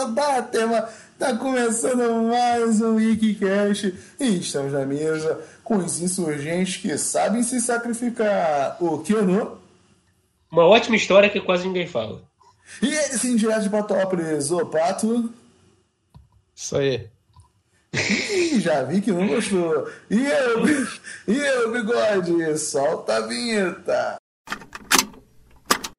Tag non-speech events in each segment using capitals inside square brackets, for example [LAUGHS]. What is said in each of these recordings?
Então tá, tema. Tá começando mais um Wikicast e estamos na mesa com os insurgentes que sabem se sacrificar. O Keanu. Uma ótima história que quase ninguém fala. E ele sim, direto de Patópolis, o Pato. Isso aí. Ih, já vi que não gostou. E eu, e eu, bigode, solta a vinheta.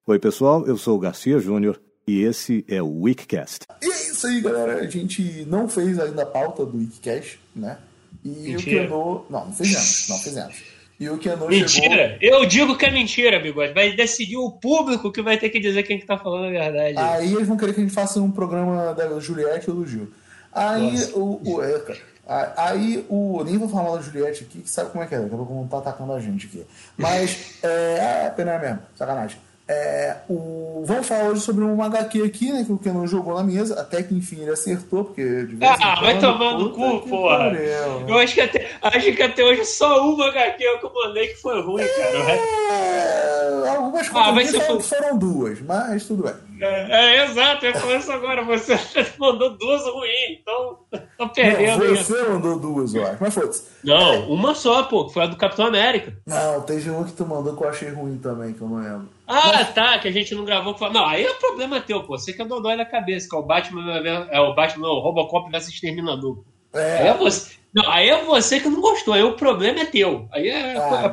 Oi, pessoal, eu sou o Garcia Júnior e esse é o Weekcast. E é isso aí, galera. A gente não fez ainda a pauta do Wikicast, né? E Mentira. o Keanu. Não, não fizemos, não fizemos. E o Keanu Mentira! Eu digo que é mentira, bigode. Vai decidir o público que vai ter que dizer quem que tá falando a verdade. chegou. Aí eles vão querer que a gente faça um programa da Juliette ou do Gil. Aí Nossa. o. o é, cara. Aí o. Nem vou falar da Juliette aqui, que sabe como é que é, daqui a pouco não tá atacando a gente aqui. Mas. [LAUGHS] é, é pena mesmo, sacanagem. É, o, vamos falar hoje sobre um HQ aqui, né? Que o Kenan jogou na mesa, até que enfim ele acertou, porque de vez Ah, vai quando, tomar no puta cu, que porra. Eu acho que, até, acho que até hoje só uma HQ que eu mandei que foi ruim, cara. O resto- É, algumas Ah, ser foram, fu- foram duas, mas tudo bem. É, é, exato, eu falo isso agora. Você [LAUGHS] mandou duas ruins, então tô perdendo Não, isso. você mandou duas, eu acho, mas foda-se. Não, uma só, pô, que foi a do Capitão América. Não, teve uma que tu mandou que eu achei ruim também, que eu não lembro. Ah, tá, que a gente não gravou. Não, aí é problema teu, pô. Você que é dodói na cabeça, que é o Batman, é o Batman, não, o Robocop versus Exterminador. É É, você. Não, aí é você que não gostou, aí o problema é teu. Aí é, Ah, é, é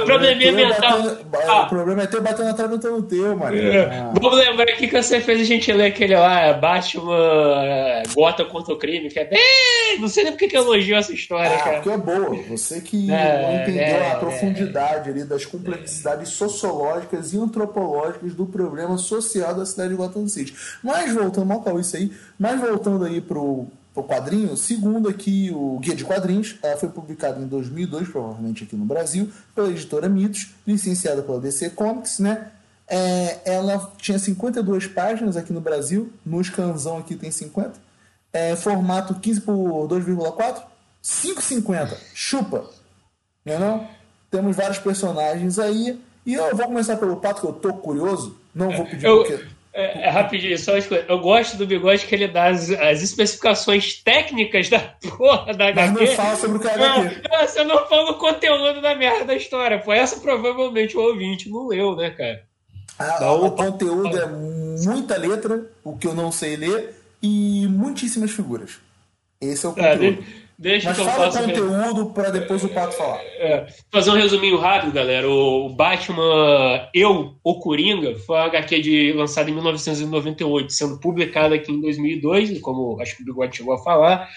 o probleminha teu mental. batendo- Ah. O problema é ter batendo atrás do teu, teu mano. É, Ah. Vamos lembrar aqui que você fez a gente ler aquele lá, é Batman é, Gota contra o crime, que é bem. Não sei nem porque que eu elogio essa história, Ah, cara. porque é boa. Você que É, entendeu é, a profundidade ali das complexidades sociológicas e antropológicas do problema social da cidade de Gotham City. Mas voltando, mal isso aí, mas voltando aí pro, pro quadrinho, segundo aqui o Guia de Quadrinhos, ela foi publicada em 2002, provavelmente aqui no Brasil, pela editora Mitos, licenciada pela DC Comics, né? É, ela tinha 52 páginas aqui no Brasil, no scanzão aqui tem 50. É, formato 15 por 2,4, 5,50. Chupa. Não é não? Temos vários personagens aí. E eu vou começar pelo Pato, que eu tô curioso. Não vou pedir Eu- porque... É, é, rapidinho, só uma coisa. Eu gosto do bigode que ele dá as, as especificações técnicas da porra da Mas HQ. não fala sobre o que é HQ. Não, você não fala o conteúdo da merda da história. Pô, essa provavelmente o ouvinte não leu, né, cara? Ah, Dá o conteúdo é muita letra, o que eu não sei ler, e muitíssimas figuras. Esse é o É, conteúdo. Deixa Mas que eu fala o conteúdo para depois o Pato falar. É, fazer um resuminho rápido, galera. O Batman Eu, o Coringa, foi uma HQ de, lançada em 1998, sendo publicada aqui em 2002, como acho que o Bigode chegou a falar,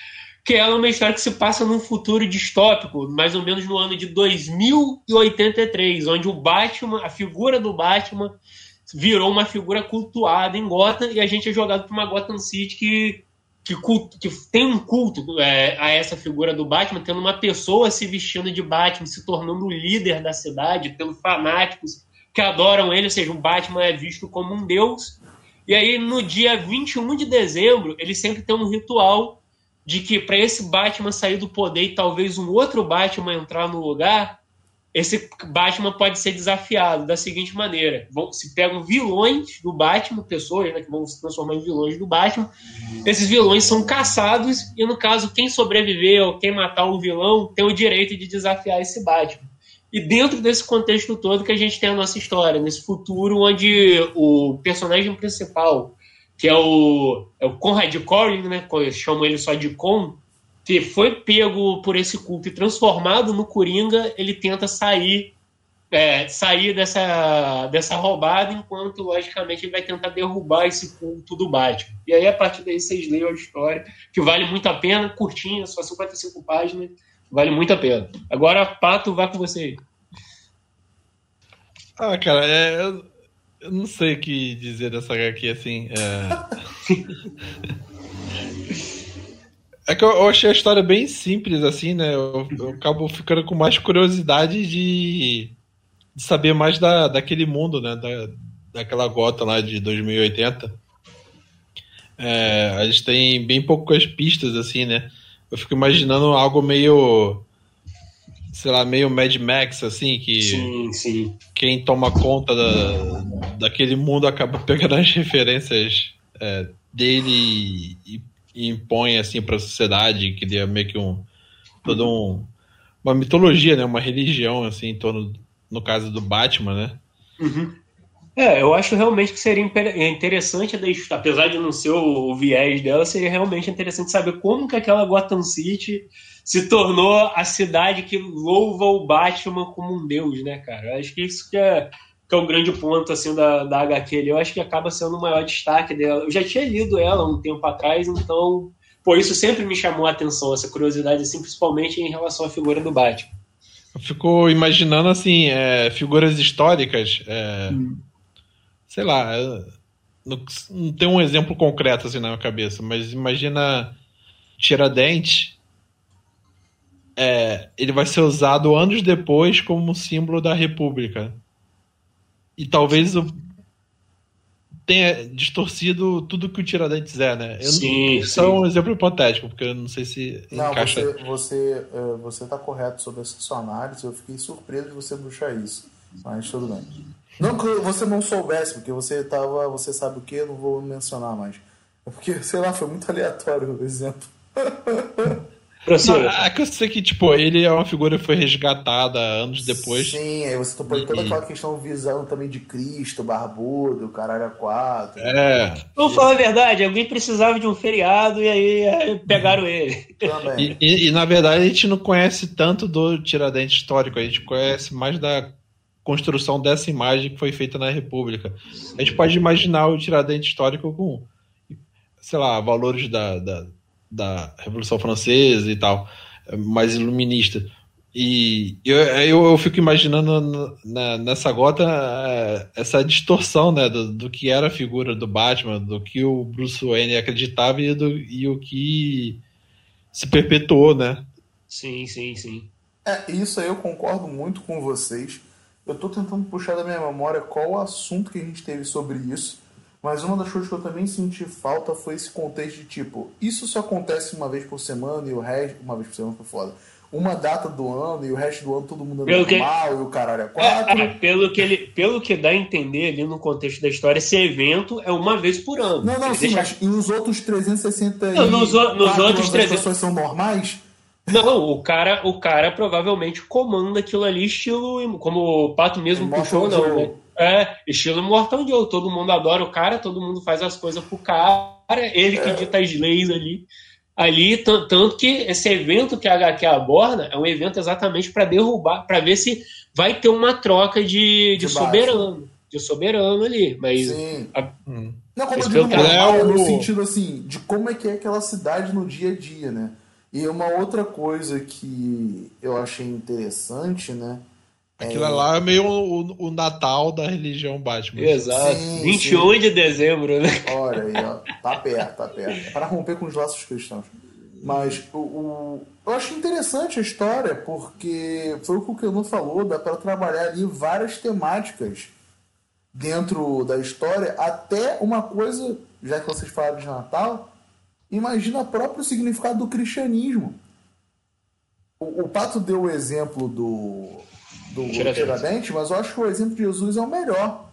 que ela é uma história que se passa num futuro distópico, mais ou menos no ano de 2083, onde o Batman, a figura do Batman, virou uma figura cultuada em Gotham e a gente é jogado para uma Gotham City que que, culto- que tem um culto é, a essa figura do Batman, tendo uma pessoa se vestindo de Batman, se tornando o líder da cidade, tendo fanáticos que adoram ele, ou seja, o Batman é visto como um deus. E aí, no dia 21 de dezembro, ele sempre tem um ritual de que para esse Batman sair do poder e talvez um outro Batman entrar no lugar, esse Batman pode ser desafiado da seguinte maneira: vão, se pegam vilões do Batman, pessoas né, que vão se transformar em vilões do Batman, esses vilões são caçados e, no caso, quem sobreviver ou quem matar o vilão tem o direito de desafiar esse Batman. E dentro desse contexto todo que a gente tem a nossa história, nesse futuro onde o personagem principal, que é o, é o Conrad Corrin, né, chamam ele só de Con, que foi pego por esse culto e transformado no Coringa, ele tenta sair é, sair dessa, dessa roubada, enquanto, logicamente, ele vai tentar derrubar esse culto do Batman. E aí, a partir daí, vocês leiam a história, que vale muito a pena, curtinha, só 55 páginas, vale muito a pena. Agora, Pato, vai com você. Ah, cara, é, eu, eu não sei o que dizer dessa HQ assim. É, [LAUGHS] é que eu, eu achei a história bem simples, assim, né? Eu, eu acabo ficando com mais curiosidade de, de saber mais da, daquele mundo, né? Da, daquela gota lá de 2080. É, a gente tem bem poucas pistas, assim, né? Eu fico imaginando algo meio. Sei lá, meio Mad Max, assim, que Sim, sim. quem toma conta da, daquele mundo acaba [LAUGHS] pegando as referências é, dele e, e impõe assim para a sociedade, que é meio que um todo um uma mitologia, né, uma religião assim em torno no caso do Batman, né? Uhum. É, eu acho realmente que seria interessante, apesar de não ser o, viés dela, seria realmente interessante saber como que aquela Gotham City se tornou a cidade que louva o Batman como um deus, né, cara? Eu acho que isso que é, que é o grande ponto, assim, da, da HQ ali. Eu acho que acaba sendo o maior destaque dela. Eu já tinha lido ela um tempo atrás, então, por isso sempre me chamou a atenção, essa curiosidade, assim, principalmente em relação à figura do Batman. Ficou imaginando, assim, é, figuras históricas, é, hum. sei lá, não, não tem um exemplo concreto, assim, na minha cabeça, mas imagina Tiradentes é, ele vai ser usado anos depois como símbolo da República. E talvez tenha distorcido tudo que o Tiradentes é, né? Eu sim, não, sim. é um exemplo hipotético, porque eu não sei se não, encaixa... Você, você, uh, você tá correto sobre essa sua análise, eu fiquei surpreso de você bruxar isso, mas tudo bem. Não que você não soubesse, porque você tava, você sabe o que, eu não vou mencionar mais. É porque, sei lá, foi muito aleatório o exemplo. [LAUGHS] Não, é que eu sei que, tipo, ele é uma figura que foi resgatada anos depois. Sim, aí você topou toda aquela questão visão também de Cristo, barbudo, caralho a quatro. É. Vamos falar a verdade, alguém precisava de um feriado e aí pegaram ele. E, e, e, na verdade a gente não conhece tanto do Tiradentes histórico, a gente conhece mais da construção dessa imagem que foi feita na República. A gente pode imaginar o Tiradentes histórico com, sei lá, valores da, da da Revolução Francesa e tal, mais iluminista. E eu, eu, eu fico imaginando na, nessa gota é, essa distorção né, do, do, que era a figura do Batman, do que o Bruce Wayne acreditava e, do, e o que se perpetuou, né? Sim, sim, sim. É, isso aí eu concordo muito com vocês. Eu estou tentando puxar da minha memória qual o assunto que a gente teve sobre isso. Mas uma das coisas que eu também senti falta foi esse contexto de tipo, isso só acontece uma vez por semana e o resto. Uma vez por semana foi foda. Uma data do ano e o resto do ano todo mundo é pelo normal que... e o caralho é quatro. É, pelo, que ele, pelo que dá a entender ali no contexto da história, esse evento é uma vez por ano. Não, não, sim, deixa... mas e os outros 360 não, nos, nos outros 300... pessoas são normais? Não, o cara, o cara provavelmente comanda aquilo ali, estilo. Como o Pato mesmo puxou, não, né? É, estilo Mortal Joe. Todo mundo adora o cara, todo mundo faz as coisas pro cara, ele que dita as leis ali. Ali, tanto que esse evento que a HQ aborda é um evento exatamente para derrubar, para ver se vai ter uma troca de, de, de soberano. De soberano ali. Mas. Sim. A, hum. Não, como eu digo, é no sentido assim, de como é que é aquela cidade no dia a dia, né? E uma outra coisa que eu achei interessante, né? Aquilo é... lá é meio o, o, Natal da religião Batman. Exato. Sim, 21 sim. de dezembro, né? Olha aí, ó. Tá perto, tá perto. É para romper com os laços cristãos. Mas o, o, eu acho interessante a história, porque foi o que o não falou, dá para trabalhar ali várias temáticas dentro da história, até uma coisa, já que vocês falaram de Natal, imagina o próprio significado do cristianismo. O, o Pato deu o exemplo do do Tiradentes, mas eu acho que o exemplo de Jesus é o melhor.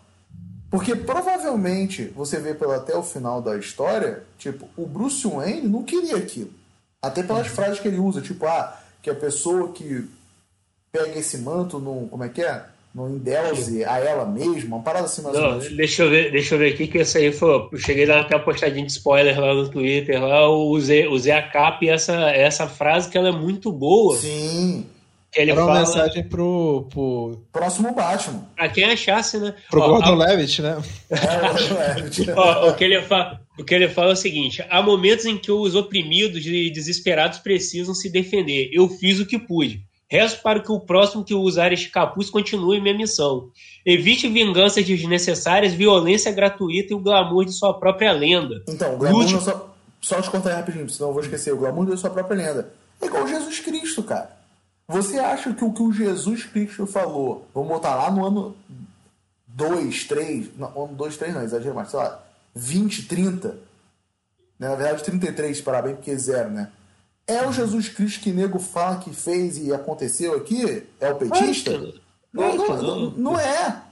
Porque provavelmente, você vê pelo até o final da história, tipo, o Bruce Wayne não queria aquilo. Até pelas uhum. frases que ele usa, tipo, ah, que a pessoa que pega esse manto, no, como é que é? No endeuze a ela mesma, uma parada assim mais não, ou menos. Deixa eu ver, deixa eu ver aqui que isso aí foi. Eu cheguei lá até a postadinha de spoiler lá no Twitter, lá eu usei, usei a capa e essa, essa frase que ela é muito boa. Sim. Ele Era uma fala... mensagem pro, pro. Próximo Batman. Pra quem achasse, né? Pro Ó, Gordon a... Levitt, né? É, Ó, o, que ele fala, o que ele fala é o seguinte: há momentos em que os oprimidos e desesperados precisam se defender. Eu fiz o que pude. Resto para que o próximo que usar este capuz continue minha missão. Evite vinganças desnecessárias, violência gratuita e o glamour de sua própria lenda. Então, o glamour Lute... só, só te contar rapidinho, senão eu vou esquecer. O glamour de sua própria lenda. É igual Jesus Cristo, cara. Você acha que o que o Jesus Cristo falou, vamos botar lá no ano 2, 3, não, ano 2, 3 não, exagero mais, sei lá, 20, 30, né? na verdade 33, para bem, porque é zero, né? É o Jesus Cristo que nego fala que fez e aconteceu aqui? É o petista? Não, não, não, é.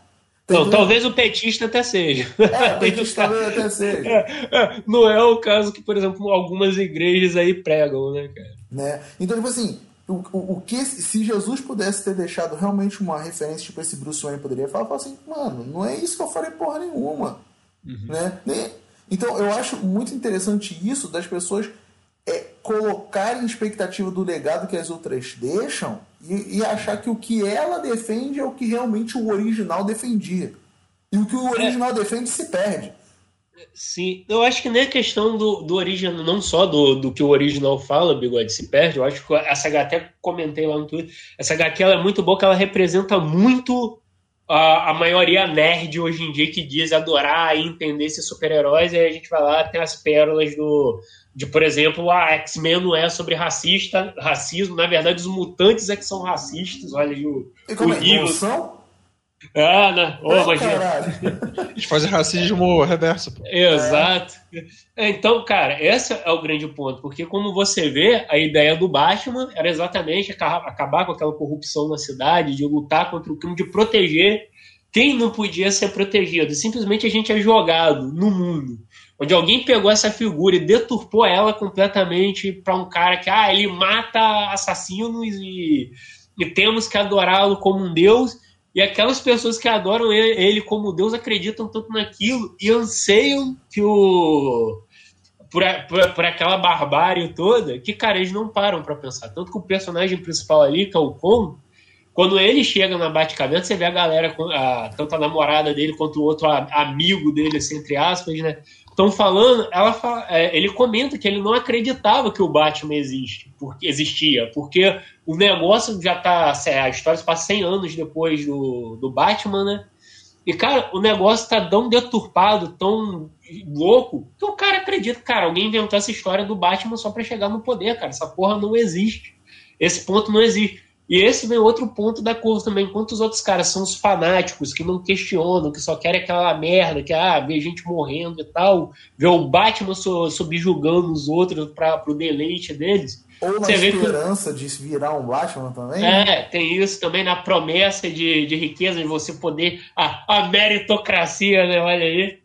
Não, talvez o petista até seja. É, o [LAUGHS] petista talvez até seja. É, é, não é o caso que, por exemplo, algumas igrejas aí pregam, né, cara? Né? Então, tipo assim, o, o, o, que se Jesus pudesse ter deixado realmente uma referência, tipo esse Bruce Wayne poderia falar, falar assim, mano, não é isso que eu falei porra nenhuma. Uhum. Né? Então eu acho muito interessante isso das pessoas é, colocarem expectativa do legado que as outras deixam e, e, achar que o que ela defende é o que realmente o original defendia. E o que o original é. defende se perde. Sim, eu acho que nem a questão do, do original, não só do, do que o original fala, Bigode, se perde. Eu acho que essa HQ, até comentei lá no Twitter, essa HQ ela é muito boa, que ela representa muito a, a maioria nerd hoje em dia que diz adorar e entender esses super-heróis, e aí a gente vai lá, tem as pérolas do, de, por exemplo, a X-Men não é sobre racista, racismo, na verdade os mutantes é que são racistas, olha o, e como o é, livro. São? Ah, né? Oh, oh A gente faz racismo reverso. Pô. Exato. É. Então, cara, esse é o grande ponto, porque como você vê, a ideia do Batman era exatamente acabar com aquela corrupção na cidade, de lutar contra o crime, de proteger quem não podia ser protegido. Simplesmente a gente é jogado no mundo, onde alguém pegou essa figura e deturpou ela completamente para um cara que, ah, ele mata assassinos e, e temos que adorá-lo como um deus e aquelas pessoas que adoram ele como Deus acreditam tanto naquilo e anseiam que o. Por, por, por aquela barbárie toda, que, cara, eles não param para pensar. Tanto que o personagem principal ali, que é o Con, quando ele chega na Batcaverna, você vê a galera, a, tanto a namorada dele quanto o outro amigo dele, assim, entre aspas, né? Estão falando, ela fala, é, ele comenta que ele não acreditava que o Batman existe, porque, existia, porque o negócio já tá. A história se passa 100 anos depois do, do Batman, né? E, cara, o negócio tá tão deturpado, tão louco, que o cara acredita, cara, alguém inventou essa história do Batman só para chegar no poder, cara. Essa porra não existe. Esse ponto não existe. E esse vem outro ponto da coisa também. Enquanto os outros caras são os fanáticos que não questionam, que só querem aquela merda, que ah, vê gente morrendo e tal, vê o Batman subjugando os outros para o deleite deles. Ou na esperança que... de virar um Batman também? É, tem isso também na promessa de, de riqueza, de você poder. A, a meritocracia, né? Olha aí.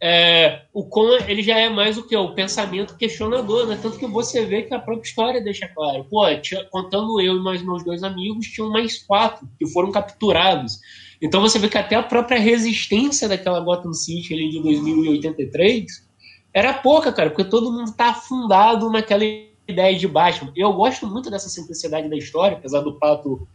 É, o Conan ele já é mais o que? O pensamento questionador, né? Tanto que você vê que a própria história deixa claro. Pô, tinha, contando eu e mais meus dois amigos, tinham mais quatro que foram capturados. Então você vê que até a própria resistência daquela Gotham City ali de 2083 era pouca, cara, porque todo mundo tá afundado naquela ideia de Batman. Eu gosto muito dessa simplicidade da história, apesar do Pato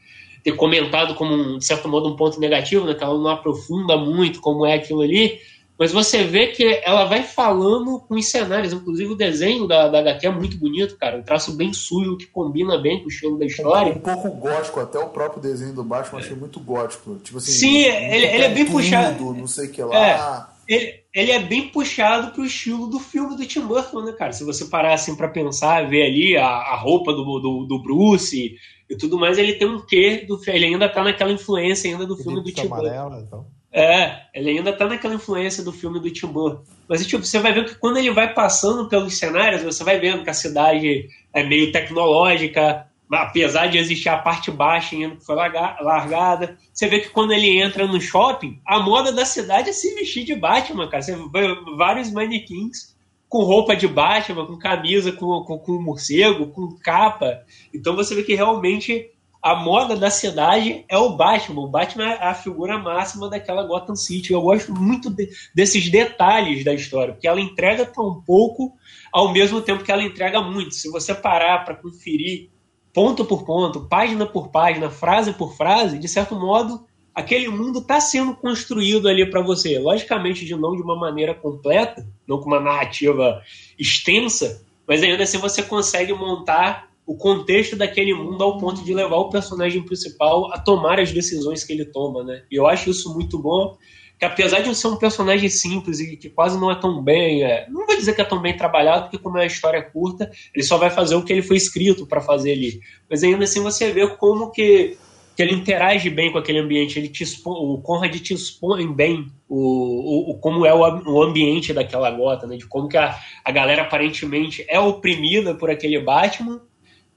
ter comentado como, de certo modo, um ponto negativo, né? Que ela não aprofunda muito como é aquilo ali mas você vê que ela vai falando com os cenários, inclusive o desenho da, da HQ é muito bonito, cara. Um traço bem sujo que combina bem com o estilo da história. Um, um pouco gótico, até o próprio desenho do Batman eu achei muito gótico. Tipo assim, Sim, ele, ele é bem puxado. Não sei o que lá. É, ele, ele é bem puxado pro estilo do filme do Tim Burton, né, cara? Se você parar assim para pensar, ver ali a, a roupa do, do, do Bruce e tudo mais, ele tem um quê do ele ainda tá naquela influência ainda do filme do Tim Burton. Então. É, ele ainda tá naquela influência do filme do Tim Burton. Mas tipo, você vai ver que quando ele vai passando pelos cenários, você vai vendo que a cidade é meio tecnológica, apesar de existir a parte baixa ainda que foi largada. Você vê que quando ele entra no shopping, a moda da cidade é se vestir de Batman, cara. Você vê vários manequins com roupa de Batman, com camisa, com, com, com morcego, com capa. Então você vê que realmente a moda da cidade é o Batman. O Batman é a figura máxima daquela Gotham City. Eu gosto muito de, desses detalhes da história, porque ela entrega tão pouco ao mesmo tempo que ela entrega muito. Se você parar para conferir ponto por ponto, página por página, frase por frase, de certo modo, aquele mundo está sendo construído ali para você. Logicamente, de não de uma maneira completa, não com uma narrativa extensa, mas ainda assim você consegue montar o contexto daquele mundo ao ponto de levar o personagem principal a tomar as decisões que ele toma, né? E eu acho isso muito bom, que apesar de ser um personagem simples e que quase não é tão bem, é, não vou dizer que é tão bem trabalhado, porque como é uma história curta, ele só vai fazer o que ele foi escrito para fazer ali. Mas ainda assim você vê como que, que ele interage bem com aquele ambiente, ele te expõe, o Conrad te expõe bem o, o, como é o, o ambiente daquela gota, né? De como que a, a galera aparentemente é oprimida por aquele Batman,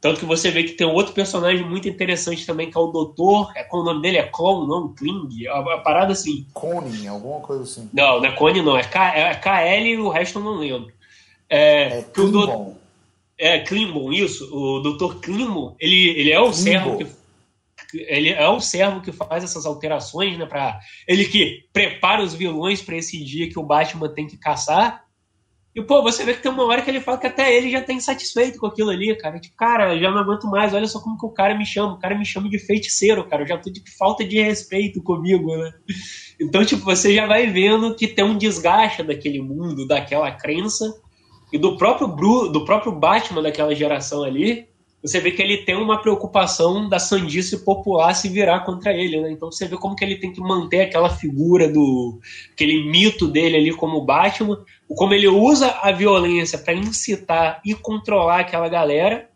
Tanto que você vê que tem outro personagem muito interessante também, que é o Doutor. É, qual o nome dele? É Clon, não? Kling? A, a parada assim. Cone, alguma coisa assim. Não, não é Cone, não. É, K, é KL e o resto eu não lembro. É, É Klimbon. É, Klimbon, isso. O Dr. Klimbon, ele, ele é o servo que ele é o servo que faz essas alterações, né, para ele que prepara os vilões para esse dia que o Batman tem que caçar. E pô, você vê que tem uma hora que ele fala que até ele já tá insatisfeito com aquilo ali, cara. Tipo, cara, já não aguento mais. Olha só como que o cara me chama. O cara me chama de feiticeiro, cara. Eu já tô de falta de respeito comigo, né? Então, tipo, você já vai vendo que tem um desgaste daquele mundo, daquela crença e do próprio Bru, do próprio Batman daquela geração ali, você vê que ele tem uma preocupação da sandice popular se virar contra ele, né? Então você vê como que ele tem que manter aquela figura do aquele mito dele ali como Batman, como ele usa a violência para incitar e controlar aquela galera,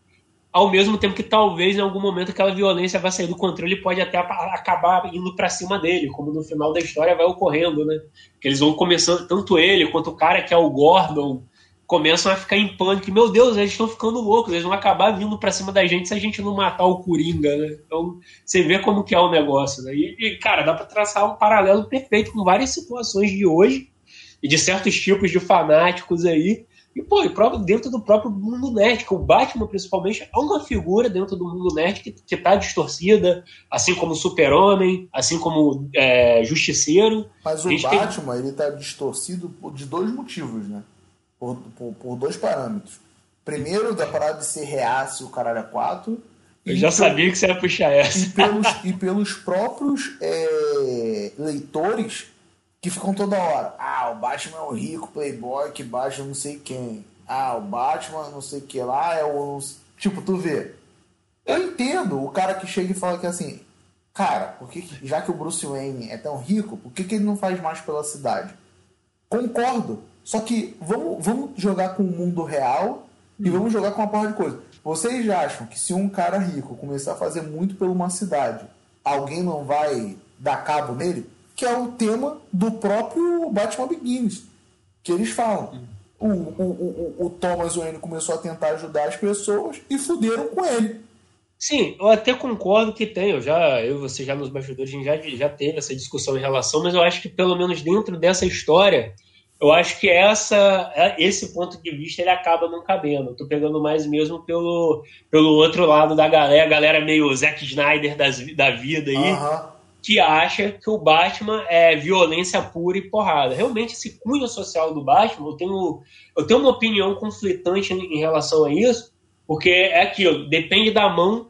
ao mesmo tempo que talvez em algum momento aquela violência vai sair do controle e pode até acabar indo para cima dele, como no final da história vai ocorrendo, né? Que eles vão começando tanto ele quanto o cara que é o Gordon começam a ficar em pânico. Meu Deus, eles estão ficando loucos, eles vão acabar vindo para cima da gente se a gente não matar o Coringa, né? Então, você vê como que é o negócio, né? E, e cara, dá para traçar um paralelo perfeito com várias situações de hoje e de certos tipos de fanáticos aí. E, pô, e próprio, dentro do próprio mundo nerd, que o Batman, principalmente, é uma figura dentro do mundo nerd que, que tá distorcida, assim como o Super-Homem, assim como é, Justiceiro. Mas o Batman, tem... ele tá distorcido de dois motivos, né? Por, por, por, dois parâmetros. Primeiro, da parada de ser reaço o caralho a quatro. Eu já sabia que você ia puxar essa. E pelos, e pelos próprios é, leitores que ficam toda hora. Ah, o Batman é o rico playboy que baixa não sei quem. Ah, o Batman não sei o que lá é o. Tipo, tu vê. Eu entendo o cara que chega e fala que assim. Cara, por que, já que o Bruce Wayne é tão rico, por que, que ele não faz mais pela cidade? Concordo. Só que vamos, vamos jogar com o mundo real e Hum. vamos jogar com uma porra de coisa. Vocês acham que se um cara rico começar a fazer muito por uma cidade, alguém não vai dar cabo nele? Que é o tema do próprio Batman Begins. Que eles falam. O, o, o, o Thomas Wayne começou a tentar ajudar as pessoas e fuderam com ele. Sim, eu até concordo que tem. Eu já, eu e você já nos bastidores a gente já, já teve essa discussão em relação, mas eu acho que pelo menos dentro dessa história, eu acho que essa, esse ponto de vista ele acaba não cabendo. Eu tô pegando mais mesmo pelo, pelo outro lado da galera, a galera meio Zack Snyder das, da vida aí, Aham. Que acha que o Batman é violência pura e porrada. Realmente, esse cunho social do Batman, eu tenho, eu tenho uma opinião conflitante em relação a isso, porque é aquilo, depende da mão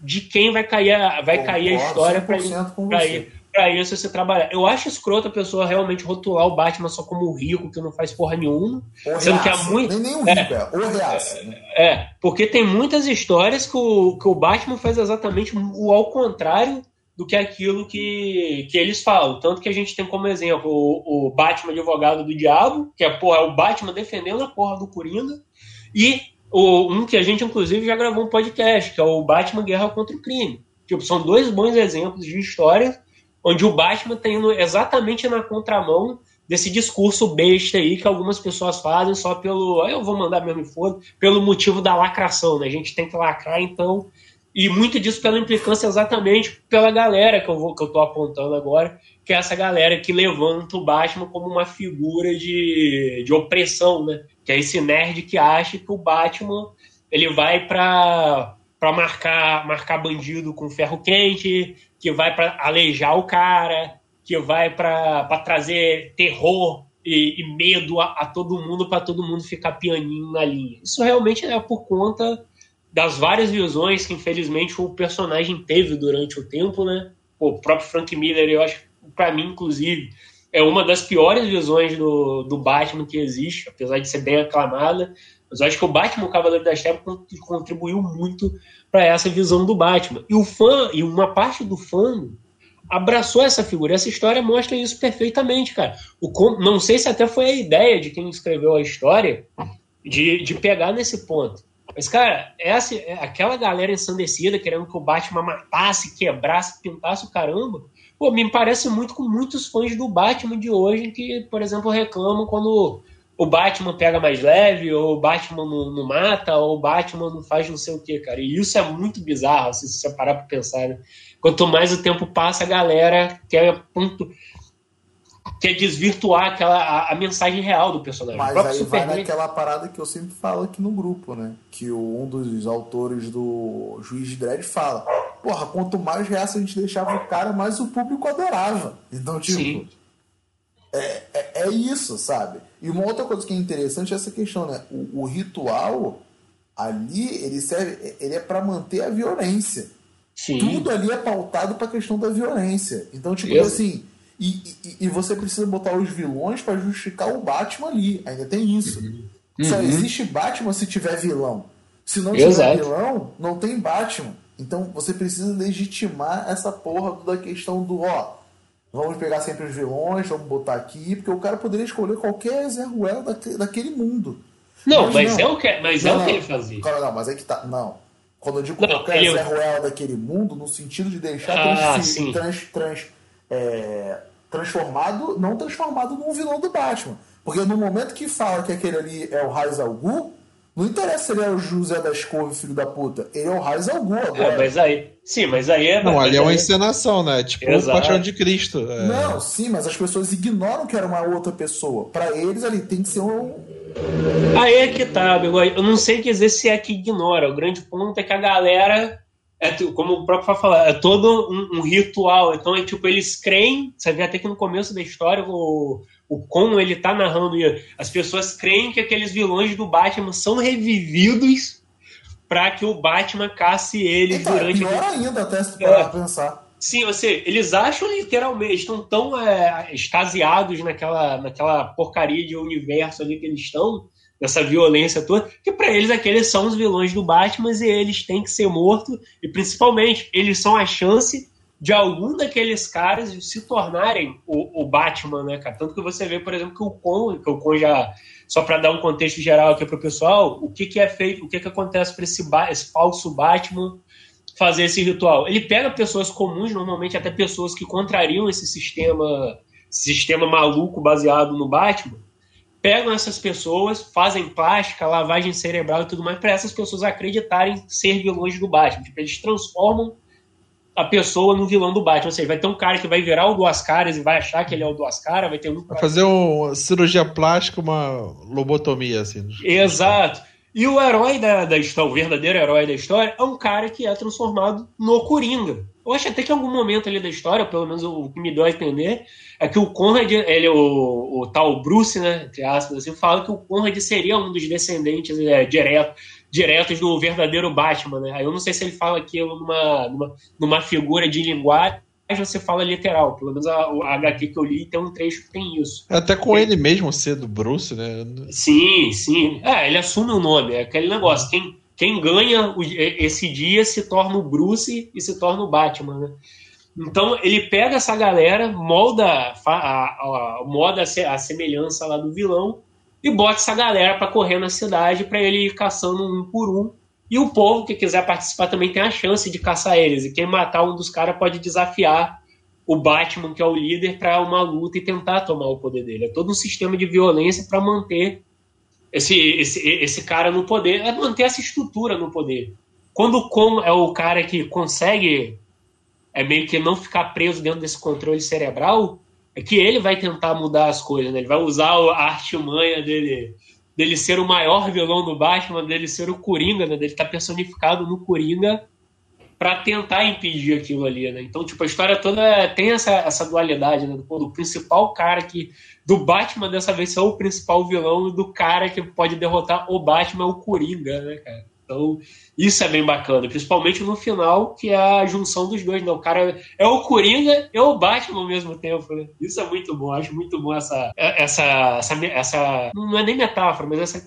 de quem vai cair a, vai cair a história para 100% com pra você. ir- pra isso você trabalhar. Eu acho escroto a pessoa realmente rotular o Batman só como um rico que não faz porra nenhuma. O Sendo que há reaça. muito- Nem, nem o rico, é. O reaça. né? É, porque tem muitas histórias que o, que o Batman faz exatamente o ao contrário do que aquilo que, que eles falam. Tanto que a gente tem como exemplo o, o Batman advogado do diabo, que é, porra, é o Batman defendendo a porra do Coringa, e o, um que a gente inclusive já gravou um podcast, que é o Batman Guerra contra o Crime. Tipo, são dois bons exemplos de histórias onde o Batman está indo exatamente na contramão desse discurso besta aí que algumas pessoas fazem só pelo. "Ah, Eu vou mandar mesmo foda, pelo motivo da lacração, né? A gente tem que lacrar, então. E muito disso pela implicância exatamente pela galera que eu, vou, que eu tô apontando agora, que é essa galera que levanta o Batman como uma figura de, de opressão, né? Que é esse nerd que acha que o Batman ele vai para para marcar marcar bandido com ferro quente, que vai para aleijar o cara, que vai para trazer terror e, e medo a, a todo mundo para todo mundo ficar pianinho na linha. Isso realmente é por conta das várias visões que infelizmente o personagem teve durante o tempo, né? O próprio Frank Miller, eu acho, para mim inclusive, é uma das piores visões do, do Batman que existe, apesar de ser bem aclamada. Mas eu acho que o Batman, o Cavaleiro das Trevas, con- contribuiu muito para essa visão do Batman. E o fã, e uma parte do fã abraçou essa figura. Essa história mostra isso perfeitamente, cara. O, não sei se até foi a ideia de quem escreveu a história de, de pegar nesse ponto. Mas, cara, essa, é aquela galera ensandecida querendo que o Batman matasse, quebrasse, pintasse o caramba, pô, me parece muito com muitos fãs do Batman de hoje que, por exemplo, reclamam quando o Batman pega mais leve, ou o Batman não, não, mata, ou o Batman não faz não sei o que, cara. E isso é muito bizarro, se você parar pra pensar, né? Quanto mais o tempo passa, a galera quer, ponto, quer desvirtuar aquela, a, a, mensagem real do personagem. Mas aí Superman... vai naquela parada que eu sempre falo aqui no grupo, né? Que um dos autores do Juiz de Dredd fala: Porra, quanto mais reaça a gente deixava o cara, mais o público adorava. Então, tipo. Sim. É, é, é, isso, sabe? E uma outra coisa que é interessante é essa questão, né? O, o ritual ali, ele serve, ele é para manter a violência. Sim. Tudo ali é pautado para a questão da violência. Então, tipo assim, e, e, e, você precisa botar os vilões para justificar o Batman ali. Ainda tem isso. Uhum. Só uhum. existe Batman se tiver vilão. Se não tiver Exato. vilão, não tem Batman. Então você precisa legitimar essa porra da questão do ó Vamos pegar sempre os vilões, vamos botar aqui, porque o cara poderia escolher qualquer Zé Ruela daquele mundo. Não, mas, mas não. é o que, mas não, é o que ele fazia. Cara, não, mas é que tá. Não. Quando eu digo não, qualquer ele... Zé Ruela daquele mundo, no sentido de deixar ah, trans, trans, trans, é, transformado, não transformado num vilão do Batman. Porque no momento que fala que aquele ali é o Raiz Algu, não interessa se ele é o José das Couve, filho da puta. Ele é o Raiz Algu agora. É, mas aí. Sim, mas aí é. Não, ali é uma encenação, né? Tipo o Paixão de Cristo. É... Não, sim, mas as pessoas ignoram que era uma outra pessoa. Para eles ali tem que ser um. Aí é que tá, Eu não sei dizer se é que ignora. O grande ponto é que a galera. É, como o próprio vai falar, é todo um, um, ritual. Então é tipo, eles creem. Você vê até que no começo da história o o como ele tá narrando. As pessoas creem que aqueles vilões do Batman são revividos para que o Batman casse eles então, durante. É pior ainda, até se é. pensar. Sim, você, eles acham literalmente, estão tão é, extasiados naquela, naquela porcaria de universo ali que eles estão, dessa violência toda, que para eles aqueles são os vilões do Batman e eles têm que ser mortos, e principalmente eles são a chance de algum daqueles caras se tornarem o, o, Batman, né, cara? Tanto que você vê, por exemplo, que o Con, que o Con já, só para dar um contexto geral aqui pro pessoal, o que, que é feito, o que, que acontece para esse, esse falso Batman fazer esse ritual? Ele pega pessoas comuns, normalmente até pessoas que contrariam esse sistema, sistema maluco baseado no Batman, pegam essas pessoas, fazem plástica, lavagem cerebral e tudo mais, para essas pessoas acreditarem ser vilões do Batman. Tipo, eles transformam a pessoa no vilão do Batman. Ou seja, vai ter um cara que vai virar o Duas Caras e vai achar que ele é o Duas Caras, vai ter um. Vai fazer uma cirurgia plástica, uma lobotomia, assim. Exato. E o herói da, da história, o verdadeiro herói da história, é um cara que é transformado no Coringa. Eu acho até que em algum momento ali da história, pelo menos o que me deu a entender, é que o Conrad, ele, o, o tal Bruce, né, entre aspas, assim, fala que o Conrad seria um dos descendentes é, direto diretos do verdadeiro Batman, né? Aí eu não sei se ele fala aquilo numa, numa, numa figura de linguagem, mas você fala literal. Pelo menos a, a HQ que eu li tem um trecho que tem isso. É até com ele, ele mesmo ser do Bruce, né? Sim, sim. É, ele assume o nome, é aquele negócio. Quem, quem ganha esse dia se torna o Bruce e se torna o Batman, né? Então ele pega essa galera, molda a, a, a, molda a semelhança lá do vilão e bota essa galera para correr na cidade para ele ir caçando um por um. E o povo que quiser participar também tem a chance de caçar eles. E quem matar um dos caras pode desafiar o Batman, que é o líder, para uma luta e tentar tomar o poder dele. É todo um sistema de violência para manter esse, esse, esse cara no poder, é manter essa estrutura no poder. Quando o Con é o cara que consegue é meio que não ficar preso dentro desse controle cerebral, é que ele vai tentar mudar as coisas, né? Ele vai usar a artimanha dele, dele ser o maior vilão do Batman, dele ser o Coringa, né? Dele estar tá personificado no Coringa para tentar impedir aquilo ali, né? Então, tipo, a história toda tem essa, essa dualidade, né? Do, do principal cara que... Do Batman dessa vez ser o principal vilão e do cara que pode derrotar o Batman, o Coringa, né, cara? Então, isso é bem bacana, principalmente no final, que é a junção dos dois. Né? O cara é o Coringa e o Batman ao mesmo tempo. Né? Isso é muito bom, acho muito bom essa, essa, essa, essa. Não é nem metáfora, mas essa,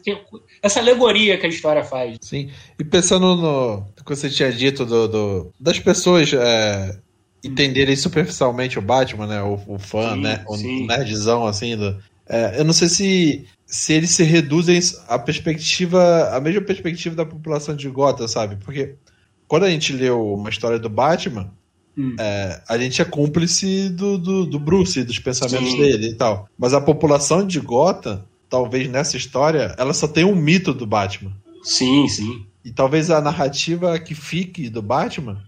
essa alegoria que a história faz. Sim, e pensando no que você tinha dito do, do das pessoas. É entenderem superficialmente o Batman, né? O, o fã, sim, né? O sim. nerdzão, assim. Do, é, eu não sei se se eles se reduzem a perspectiva, a mesma perspectiva da população de Gotham, sabe? Porque quando a gente leu uma história do Batman, hum. é, a gente é cúmplice do, do, do Bruce, dos pensamentos Sim. dele e tal. Mas a população de Gotham talvez nessa história, ela só tem um mito do Batman. Sim, sim. E talvez a narrativa que fique do Batman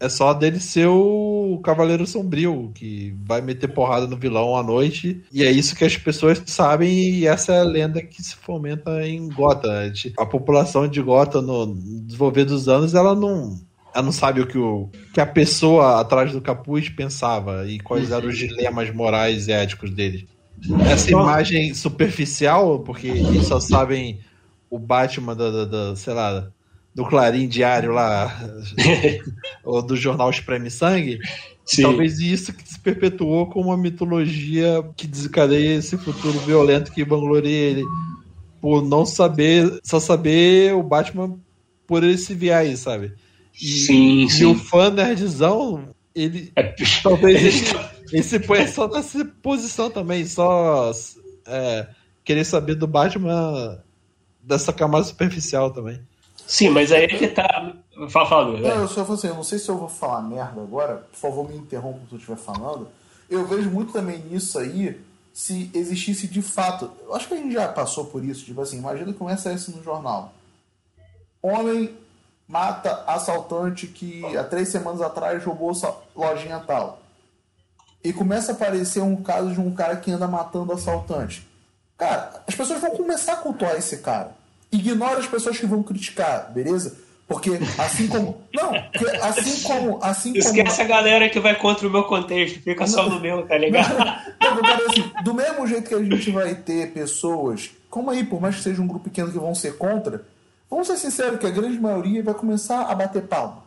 é só dele ser o Cavaleiro Sombrio, que vai meter porrada no vilão à noite. E é isso que as pessoas sabem, e essa é a lenda que se fomenta em Gotham. A população de Gotham, no desenvolver dos anos, ela não. Ela não sabe o que, o que a pessoa atrás do capuz pensava e quais eram os dilemas morais e éticos dele. Essa imagem superficial, porque eles só sabem o Batman da, da, da sei lá, do Clarim Diário lá, [LAUGHS] ou do jornal Espreme Sangue, Sim. talvez isso que se perpetuou como uma mitologia que desencadeia esse futuro violento que vangloria ele por não saber, só saber o Batman por esse viés, sabe? E, sim, e sim. o fã nerdzão, ele é, talvez [LAUGHS] ele, ele se põe só nessa posição também, só é, querer saber do Batman dessa camada superficial também. Sim, mas aí é que tá. Fala, fala, Não, eu só vou assim, eu não sei se eu vou falar merda agora, por favor me interrompa se eu estiver falando. Eu vejo muito também nisso aí, se existisse de fato. Eu acho que a gente já passou por isso, tipo assim, imagina que começa esse no jornal. Homem mata assaltante que há três semanas atrás roubou lojinha tal. E começa a aparecer um caso de um cara que anda matando assaltante. Cara, as pessoas vão começar a cultuar esse cara. Ignora as pessoas que vão criticar, beleza? Porque assim como. [LAUGHS] Não, assim como. Assim Esquece como... a galera que vai contra o meu contexto, fica não, só no meu, tá ligado? Não, não, assim, do mesmo jeito que a gente vai ter pessoas, como aí, por mais que seja um grupo pequeno que vão ser contra, vamos ser sinceros que a grande maioria vai começar a bater palma.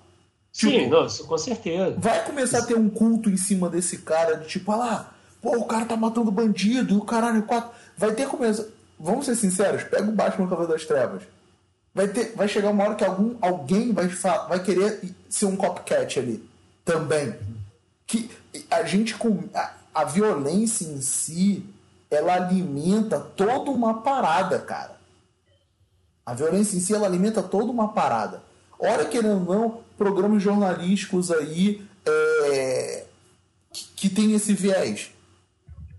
Tipo, Sim, não, isso com certeza. Vai começar a ter um culto em cima desse cara, de tipo, ah lá, pô, o cara tá matando bandido, e o caralho, quatro. Vai ter começar vamos ser sinceros, pega o Batman Cavaleiro das Trevas. Vai, ter, vai chegar uma hora que algum, alguém vai, vai querer ser um copycat ali também. Que a gente com a, a violência em si, ela alimenta toda uma parada, cara. A violência em si, ela alimenta toda uma parada. Ora, querendo ou não, programas jornalísticos aí é, que, que tem esse viés.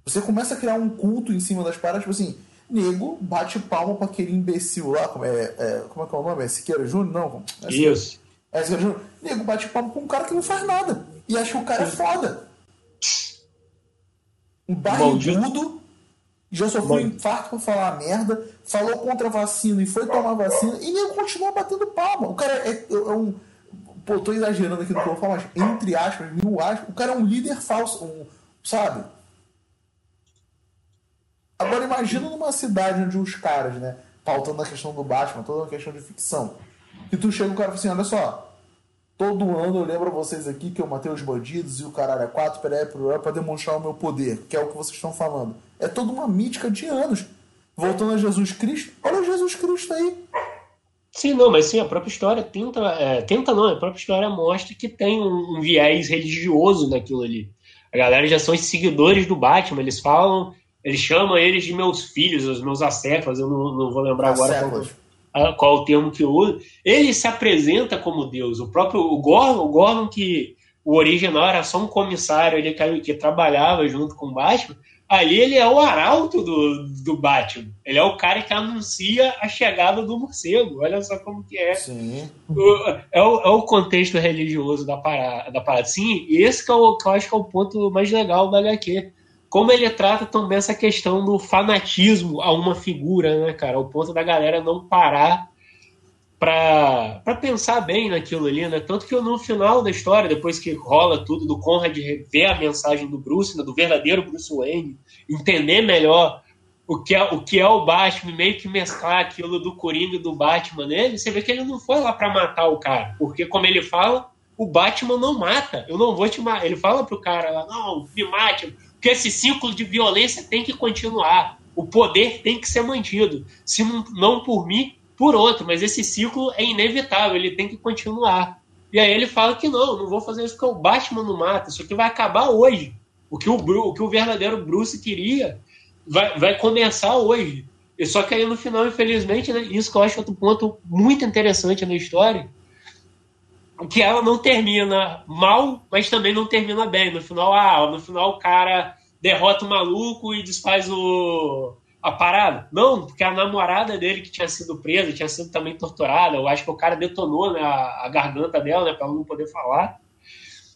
Você começa a criar um culto em cima das paradas, tipo assim, nego bate palma pra aquele imbecil lá, como é, é, como é que é o nome? É Siqueira Júnior? Não, é Isso. É Siqueira Júnior. Nego bate palma pra um cara que não faz nada. E acha que o cara é foda. Um barrigudo, já sofreu um infarto pra falar merda, falou contra a vacina e foi tomar vacina, e nego continua batendo palma. O cara é, é, é um. Pô, tô exagerando aqui no que eu vou falar, mas entre aspas, mil aspas, o cara é um líder falso, um, sabe? Agora imagina numa cidade onde os caras, né, pautando a questão do Batman, toda uma questão de ficção. E tu chega e o cara fala assim, olha só, todo ano eu lembro a vocês aqui que eu matei os bandidos e o caralho é quatro, peraí, para demonstrar o meu poder, que é o que vocês estão falando. É toda uma mítica de anos. Voltando a Jesus Cristo, olha Jesus Cristo aí. Sim, não, mas sim, a própria história tenta, é, tenta não, a própria história mostra que tem um, um viés religioso naquilo ali. A galera já são os seguidores do Batman, eles falam ele chama eles de meus filhos, os meus acéfalos, eu não, não vou lembrar agora qual, qual, o termo que eu uso. Ele se apresenta como Deus. O próprio o Gordon, o Gordon que o original era só um comissário ele que, que trabalhava junto com o Batman, ali ele é o arauto do, do Batman. Ele é o cara que anuncia a chegada do morcego. Olha só como que é. O, é, o, é o contexto religioso da parada. Da parada. Sim, esse que, é o, que eu acho que é o ponto mais legal da HQ como ele trata também essa questão do fanatismo a uma figura, né, cara? Ao ponto da galera não parar para pensar bem naquilo ali, né? Tanto que no final da história, depois que rola tudo do Conrad ver a mensagem do Bruce, né, do verdadeiro Bruce Wayne, entender melhor o que é o, que é o Batman, meio que mesclar aquilo do Coringa e do Batman nele, você vê que ele não foi lá para matar o cara, porque como ele fala, o Batman não mata, eu não vou te matar. Ele fala pro cara lá, não, me mate, porque esse ciclo de violência tem que continuar. O poder tem que ser mantido. Se não, não por mim, por outro. Mas esse ciclo é inevitável, ele tem que continuar. E aí ele fala que não, não vou fazer isso porque o Batman não mata. Isso aqui vai acabar hoje. O que o, o, que o verdadeiro Bruce queria vai, vai começar hoje. E só que aí no final, infelizmente, né, isso que eu acho outro ponto muito interessante na história, que ela não termina mal, mas também não termina bem. No final, ah, no final o cara derrota o maluco e desfaz o a parada? Não, porque a namorada dele que tinha sido presa, tinha sido também torturada. Eu acho que o cara detonou né, a, a garganta dela, né, pra ela não poder falar.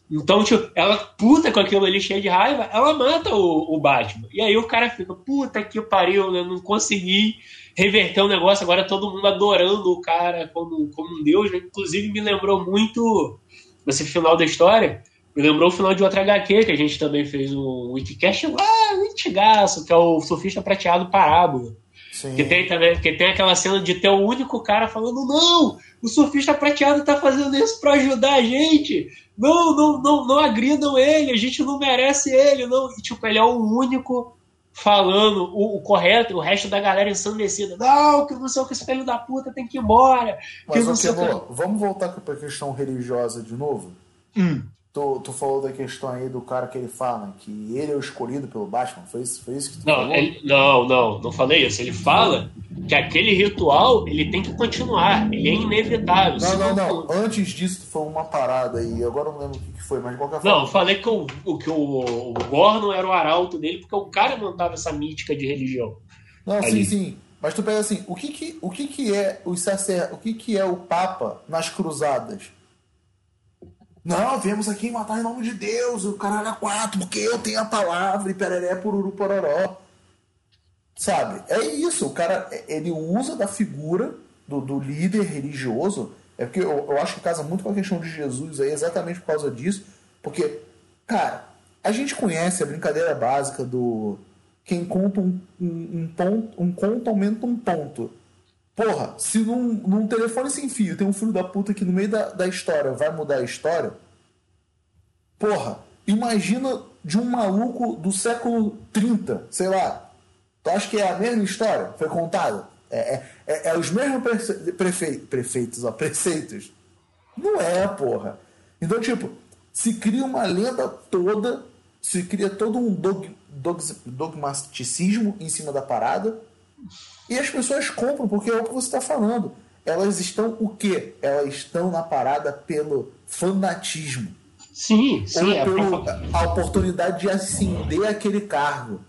Então, tipo, ela puta com aquilo ali, cheia de raiva, ela mata o, o Batman. E aí o cara fica, puta que pariu, né? Não consegui reverter o negócio, agora todo mundo adorando o cara como, como um deus. Né? Inclusive me lembrou muito, nesse final da história, me lembrou o final de outra HQ, que a gente também fez um Wikicast lá, um antigaço, que é o Surfista Prateado Parábola. Sim. Que tem também, que tem aquela cena de ter o único cara falando, não, o surfista prateado tá fazendo isso para ajudar a gente. Não, não, não, não agridam ele, a gente não merece ele, não. E, tipo, ele é o único falando o, o, correto, o resto da galera ensandecida. Não, que não sei o que esse filho da puta tem que ir embora. Mas, que não sei que... vamos voltar para a questão religiosa de novo? Hum. Tu, tu falou da questão aí do cara que ele fala, que ele é o escolhido pelo Batman, foi isso, foi isso que tu não, falou? Ele, não, não, não falei isso. Ele fala que aquele ritual ele tem que continuar, ele é inevitável. Não, não, não. Antes disso foi uma parada aí, agora não lembro o que foi, mas de qualquer forma. Não, eu falei que o, o, que o, o Gordon era o arauto dele, porque o cara montava essa mítica de religião. Não, ali. sim, sim. Mas tu pega assim, o que que, o que, que é o sacer, o que que é o Papa nas cruzadas? Não, viemos aqui matar em nome de Deus, o caralho é quatro, porque eu tenho a palavra e pereré pururu pororó. Sabe? É isso, o cara, ele usa da figura do, do líder religioso, é porque eu, eu, acho que casa muito com a questão de Jesus aí, exatamente por causa disso, porque, cara, a gente conhece a brincadeira básica do quem conta um, um, um ponto, um conto aumenta um ponto. Porra, se num, num telefone sem fio tem um filho da puta que no meio da, da história vai mudar a história. Porra, imagina de um maluco do século 30, sei lá. Tu acha que é a mesma história? Foi contada? É, é, é, é os mesmos prefe, prefeitos, ó, [LAUGHS] preceitos? Não é, porra. Então, tipo, se cria uma lenda toda, se cria todo um dog, dog, dogmaticismo em cima da parada e as pessoas compram, porque é o que você está falando. Elas estão o quê? Elas estão na parada pelo fanatismo. Sim, sim. Ou é pelo, a oportunidade de ascender aquele cargo.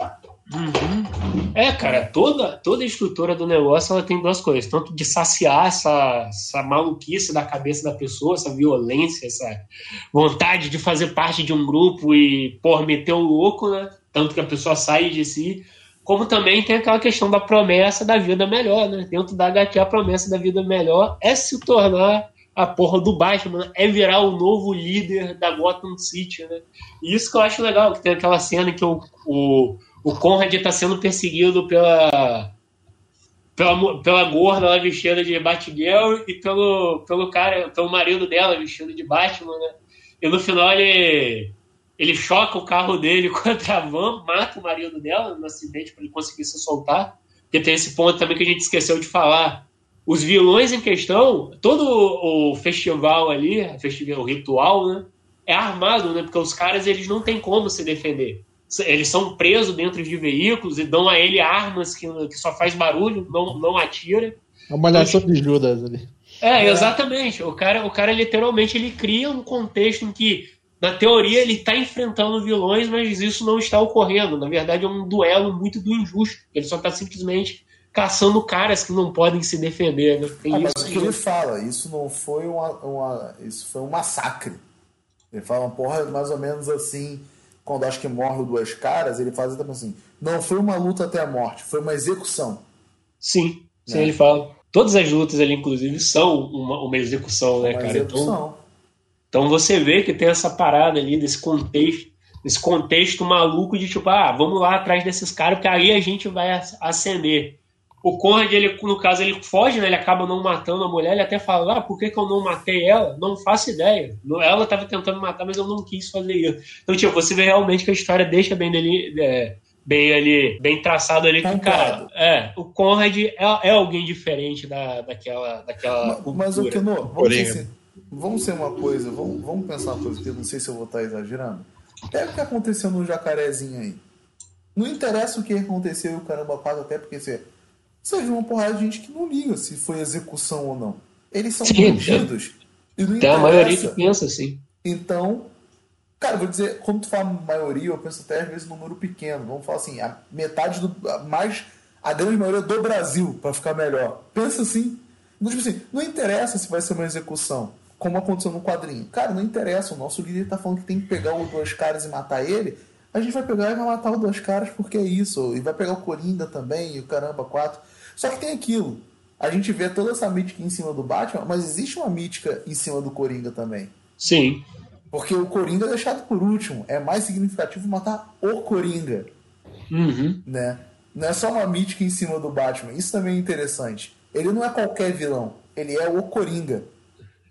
Uhum. É, cara, toda, toda estrutura do negócio ela tem duas coisas: tanto de saciar essa, essa maluquice da cabeça da pessoa, essa violência, essa vontade de fazer parte de um grupo e, por meter o louco, né? Tanto que a pessoa sai de si como também tem aquela questão da promessa da vida melhor, né? Dentro da HQ, a promessa da vida melhor é se tornar a porra do Batman, é virar o novo líder da Gotham City, né? E isso que eu acho legal, que tem aquela cena que o, o, o Conrad está sendo perseguido pela, pela, pela gorda lá vestida de Batgirl e pelo, pelo cara, pelo marido dela vestido de Batman, né? E no final ele ele choca o carro dele [LAUGHS] contra a van, mata o marido dela no acidente para ele conseguir se soltar. Porque tem esse ponto também que a gente esqueceu de falar. Os vilões em questão, todo o festival ali, o, ritual, né, é armado, né? Porque os caras eles não têm como se defender. Eles são presos dentro de veículos e dão a ele armas que, que só faz barulho, não, não atira. É uma malhação de Judas ali. É, exatamente. O cara, o cara literalmente ele cria um contexto em que na teoria ele está enfrentando vilões, mas isso não está ocorrendo. Na verdade, é um duelo muito do injusto. Ele só está simplesmente caçando caras que não podem se defender. Né? Tem ah, mas o que ele fala, isso não foi uma, uma, isso foi um massacre. Ele fala uma porra mais ou menos assim, quando acho que morre duas caras, ele faz também assim, não foi uma luta até a morte, foi uma execução. Sim, sim, né? ele fala. Todas as lutas ali, inclusive, são uma, uma execução, né, uma cara? Então, execução. Então, então você vê que tem essa parada ali desse contexto, desse contexto maluco de tipo, ah, vamos lá atrás desses caras, porque aí a gente vai acender. O Conrad, ele, no caso, ele foge, né? Ele acaba não matando a mulher, ele até fala, ah, por que, que eu não matei ela? Não faço ideia. Ela estava tentando matar, mas eu não quis fazer isso. Então, tipo, você vê realmente que a história deixa bem dele. É, bem ali, bem traçado ali que, cara, é, o Conrad é, é alguém diferente da, daquela, daquela mas, mas o que não, dizer, vamos ser uma coisa, vamos, vamos pensar uma coisa que eu não sei se eu vou estar exagerando. Pega o que aconteceu no jacarezinho aí. Não interessa o que aconteceu e o caramba quase até porque você, você viu uma porrada de gente que não liga se foi execução ou não. Eles são Sim, bandidos. E não tem a maioria que pensa assim. Então, cara, vou dizer, quando tu fala maioria, eu penso até às vezes número pequeno. Vamos falar assim, a metade do. mais a grande maioria do Brasil para ficar melhor. Pensa assim. Tipo assim, não interessa se vai ser uma execução, como aconteceu no quadrinho. Cara, não interessa. O nosso líder tá falando que tem que pegar os dois caras e matar ele. A gente vai pegar e vai matar os dois caras porque é isso. E vai pegar o Coringa também, e o caramba, quatro. Só que tem aquilo. A gente vê toda essa mítica em cima do Batman, mas existe uma mítica em cima do Coringa também. Sim. Porque o Coringa é deixado por último. É mais significativo matar o Coringa. Uhum. Né? Não é só uma mítica em cima do Batman. Isso também é interessante. Ele não é qualquer vilão. Ele é o Coringa.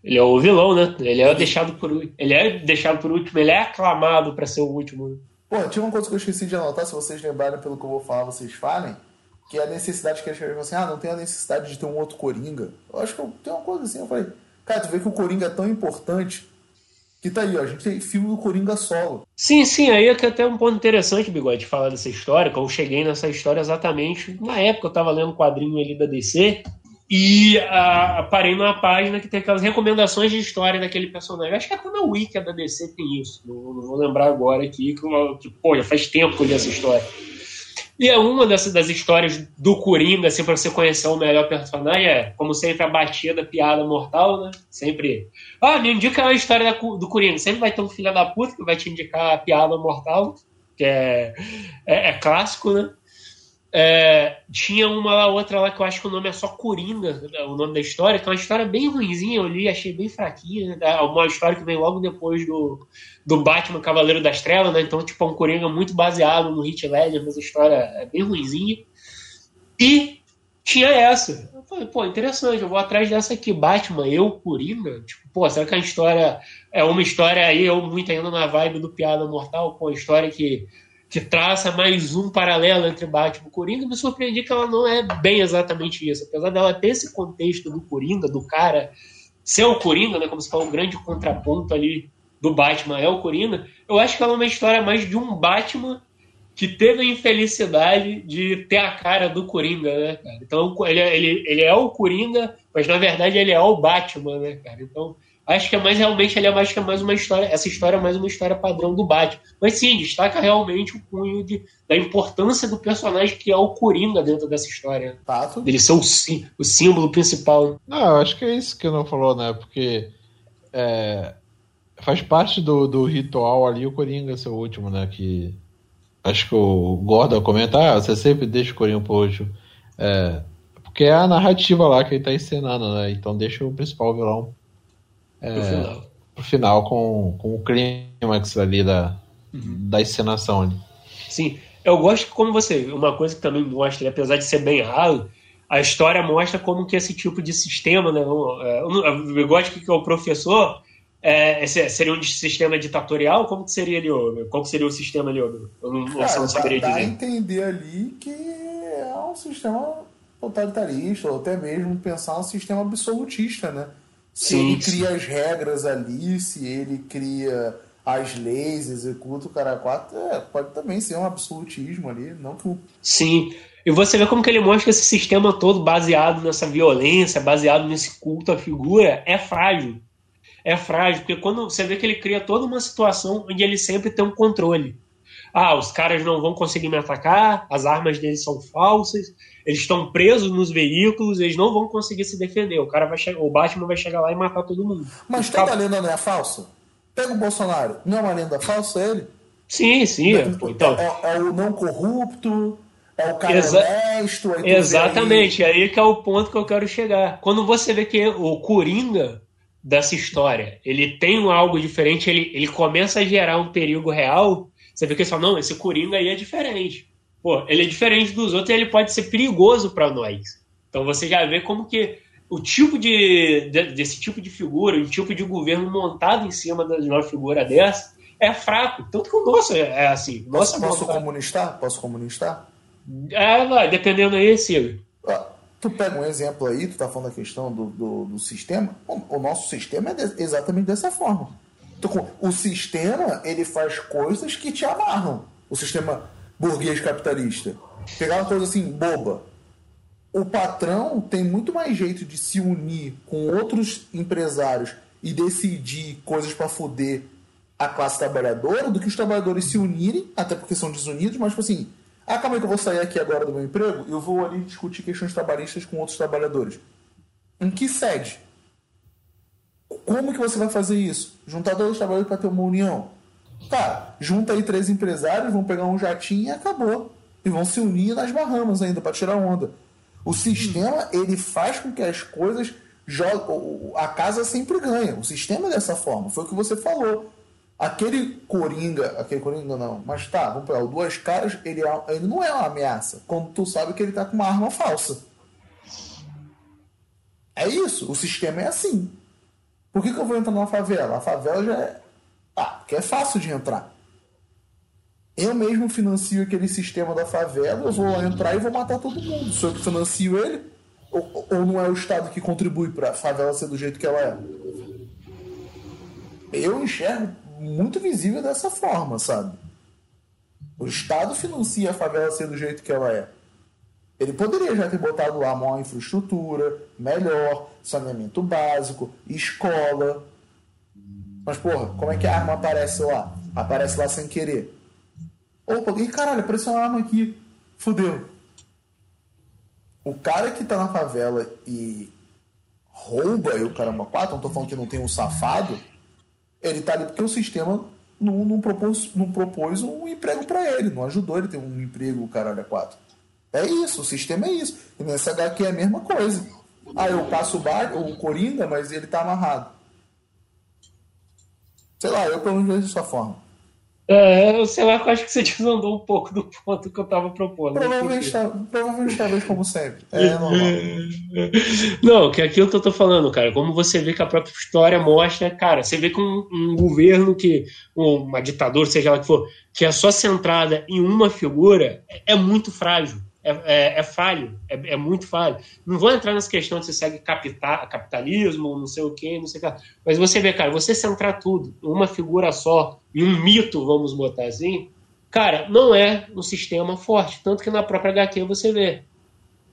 Ele é o vilão, né? Ele é deixado por ele é deixado por último, ele é aclamado para ser o último. Pô, tinha uma coisa que eu esqueci de anotar, se vocês lembrarem pelo que eu vou falar, vocês falem, que é a necessidade que eles escreveram assim, ah, não tem a necessidade de ter um outro Coringa. Eu acho que eu, tem uma coisa assim, eu falei, cara, tu vê que o Coringa é tão importante que tá aí, ó, a gente tem filme do Coringa solo. Sim, sim, aí é que até um ponto interessante, Bigode, falar dessa história, que eu cheguei nessa história exatamente na época eu tava lendo um quadrinho ali da DC, e uh, parei numa página que tem aquelas recomendações de história daquele personagem. Acho que é quando a Wiki da DC tem isso. Não, não, vou lembrar agora aqui, que, que pô, já faz tempo que eu li essa história. E é uma dessas das histórias do Coringa, assim, para você conhecer o melhor personagem, é, como sempre, a batida, a piada mortal, né? Sempre. Ah, me indica a história do Coringa. Sempre vai ter um filho da puta que vai te indicar a piada mortal, que é, é, é clássico, né? É, tinha uma lá, outra lá que eu acho que o nome é só Coringa, o nome da história, que é uma história bem ruimzinha, eu li, achei bem fraquinha. Né? Uma história que vem logo depois do, do Batman Cavaleiro das Trevas, né? Então, tipo, é um Coringa muito baseado no Hit Ledger, mas a história é bem ruimzinha. E tinha essa. Eu falei, pô, interessante, eu vou atrás dessa aqui, Batman, eu, Coringa. Tipo, pô, será que a história é uma história aí, eu muito ainda na vibe do Piada Mortal, pô, história que que traça mais um paralelo entre Batman e Coringa, me surpreendi que ela não é bem exatamente isso. Apesar dela ter esse contexto do Coringa, do cara ser o Coringa, né, como se fosse um grande contraponto ali do Batman é o Coringa, eu acho que ela é uma história mais de um Batman que teve a infelicidade de ter a cara do Coringa, né, cara? Então ele, é, ele, ele é o Coringa, mas na verdade ele é o Batman, né, cara? Então Acho que é mais realmente ele é mais que é mais uma história, essa história é mais uma história padrão do Batman. Mas sim, destaca realmente o cunho de, da importância do personagem que é o Coringa dentro dessa história. Fato. Ele ser o, o símbolo principal. Não, acho que é isso que não falou, né? Porque é, faz parte do, do ritual ali o Coringa ser o último, né? Que acho que o Gordon comenta, ah, você sempre deixa o Coringa por último. É, porque é a narrativa lá que ele tá encenando, né? Então deixa o principal vilão é, pro final, pro final com, com o clímax ali da, uhum. da encenação ali. Sim, eu gosto como você, uma coisa que também mostra, apesar de ser bem raro, a história mostra como que esse tipo de sistema, né, é, eu gosto que o professor é, esse seria um sistema ditatorial? Como que seria ali, qual que seria o sistema ali? Eu não, Cara, não saberia dá, dizer. Dá a entender ali que é um sistema totalitarista, ou até mesmo pensar um sistema absolutista, né? Se ele cria as regras ali, se ele cria as leis, executa o cara quatro, é, pode também ser um absolutismo ali, não que Sim. E você vê como que ele mostra esse sistema todo baseado nessa violência, baseado nesse culto à figura, é frágil. É frágil, porque quando você vê que ele cria toda uma situação onde ele sempre tem um controle. Ah, os caras não vão conseguir me atacar, as armas deles são falsas, eles estão presos nos veículos, eles não vão conseguir se defender. O cara vai chegar, o Batman vai chegar lá e matar todo mundo. Mas toda a lenda não é falsa? Pega o Bolsonaro, não é uma lenda falsa ele? Sim, sim. É, então, é, é o não corrupto, é o cara Exa honesto. É exatamente, aí. aí que é o ponto que eu quero chegar. Quando você vê que o Coringa dessa história, ele tem um algo diferente, ele, ele começa a gerar um perigo real, você vê que ele fala, não, esse Coringa aí é diferente pô, ele é diferente dos outros e ele pode ser perigoso para nós. Então você já vê como que o tipo de, de, desse tipo de figura, o tipo de governo montado em cima de uma figura dessa é fraco. Tanto que o nosso é, é assim. Nosso posso, posso comunistar? Posso comunistar? É, vai, dependendo aí, Ciro. Ah, tu pega um exemplo aí, tu tá falando da questão do, do, do sistema. O, o, nosso sistema é de, exatamente dessa forma. O sistema, ele faz coisas que te amarram. O sistema burguês capitalista. Pegar uma coisa assim, boba. O patrão tem muito mais jeito de se unir com outros empresários e decidir coisas para foder a classe trabalhadora do que os trabalhadores se unirem, até porque são desunidos, mas tipo assim, Ah, calma aí que eu vou sair aqui agora do meu emprego eu vou ali discutir questões trabalhistas com outros trabalhadores. Em que sede? Como que você vai fazer isso? Juntar dois trabalhadores para ter uma união? Tá, junta aí três empresários, vão pegar um jatinho e acabou. E vão se unir nas Bahamas ainda para tirar onda. O sistema, ele faz com que as coisas a casa sempre ganha. O sistema é dessa forma. Foi o que você falou. Aquele Coringa, aquele Coringa não, mas tá, vamos pegar o Duas Caras, ele, é, ele não é uma ameaça, quando tu sabe que ele tá com uma arma falsa. É isso, o sistema é assim. Por que, que eu vou entrar na favela? A favela já é. Ah, porque é fácil de entrar. Eu mesmo financio aquele sistema da favela, eu vou entrar e vou matar todo mundo. Se eu que financio ele, ou, ou não é o Estado que contribui para a favela ser do jeito que ela é? Eu enxergo muito visível dessa forma, sabe? O Estado financia a favela ser do jeito que ela é. Ele poderia já ter botado lá uma infraestrutura melhor, saneamento básico, escola. Mas, porra, como é que a arma aparece lá? Aparece lá sem querer. Opa, e caralho, apareceu uma arma aqui. Fudeu. O cara que tá na favela e rouba e o caramba quatro, não tô falando que não tem um safado, ele tá ali porque o sistema não, não, propôs, não propôs um emprego para ele, não ajudou ele ter um emprego, o caralho, a quatro. É isso, o sistema é isso. E nessa HQ é a mesma coisa. Ah, eu passo o, bar, o Coringa, mas ele tá amarrado. Sei lá, eu pelo menos vejo dessa forma. É, sei lá, eu acho que você [LAUGHS] desandou um pouco do ponto que eu estava propondo. Provavelmente, tá, provavelmente talvez como sempre. É normal. [LAUGHS] Não, que é aquilo que eu tô falando, cara. Como você vê que a própria história mostra, cara, você vê que um, um governo que, uma ditadura, seja lá que for, que é só centrada em uma figura, é, é muito frágil é, é, é falho, é, é, muito falho. Não vou entrar nessa questão de se segue capital, capitalismo, não sei o quê, não sei o que. Mas você vê, cara, você centrar tudo uma figura só, em um mito, vamos botar assim, cara, não é um sistema forte. Tanto que na própria HQ você vê.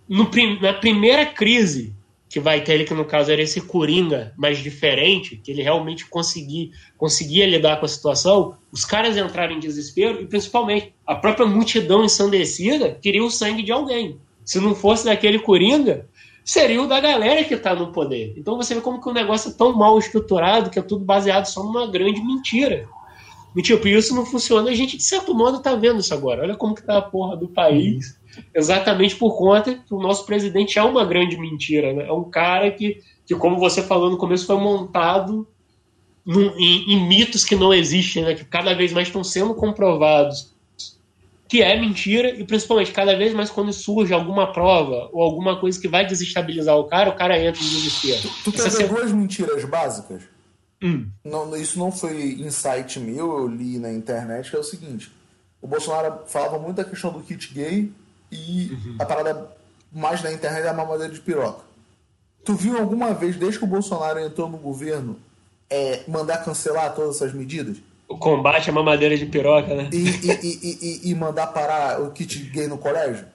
No, na primeira crise que vai ter ele, que no caso era esse Coringa mais diferente, que ele realmente consegui, conseguia lidar com a situação, os caras entraram em desespero e principalmente a própria multidão ensandecida queria o sangue de alguém. Se não fosse daquele Coringa, seria o da galera que está no poder. Então você vê como que o negócio é tão mal estruturado que é tudo baseado só numa grande mentira. E tipo, isso não funciona, a gente de certo modo está vendo isso agora. Olha como que tá a porra do país exatamente por conta que o nosso presidente é uma grande mentira. Né? É um cara que, que, como você falou no começo, foi montado num, em, em, mitos que não existem, né? que cada vez mais estão sendo comprovados que é mentira, e principalmente cada vez mais quando surge alguma prova ou alguma coisa que vai desestabilizar o cara, o cara entra em desespero. Tu, tu quer duas mentiras básicas? Hum. Não, isso não foi insight meu, eu li na internet, que é o seguinte. O Bolsonaro falava muito da questão do kit gay e uhum. a parada mais na internet é a mamadeira de piroca. Tu viu alguma vez, desde que o Bolsonaro entrou no governo, é, mandar cancelar todas essas medidas? O combate à mamadeira de piroca, né? E, e, e, e mandar parar o kit gay no colégio?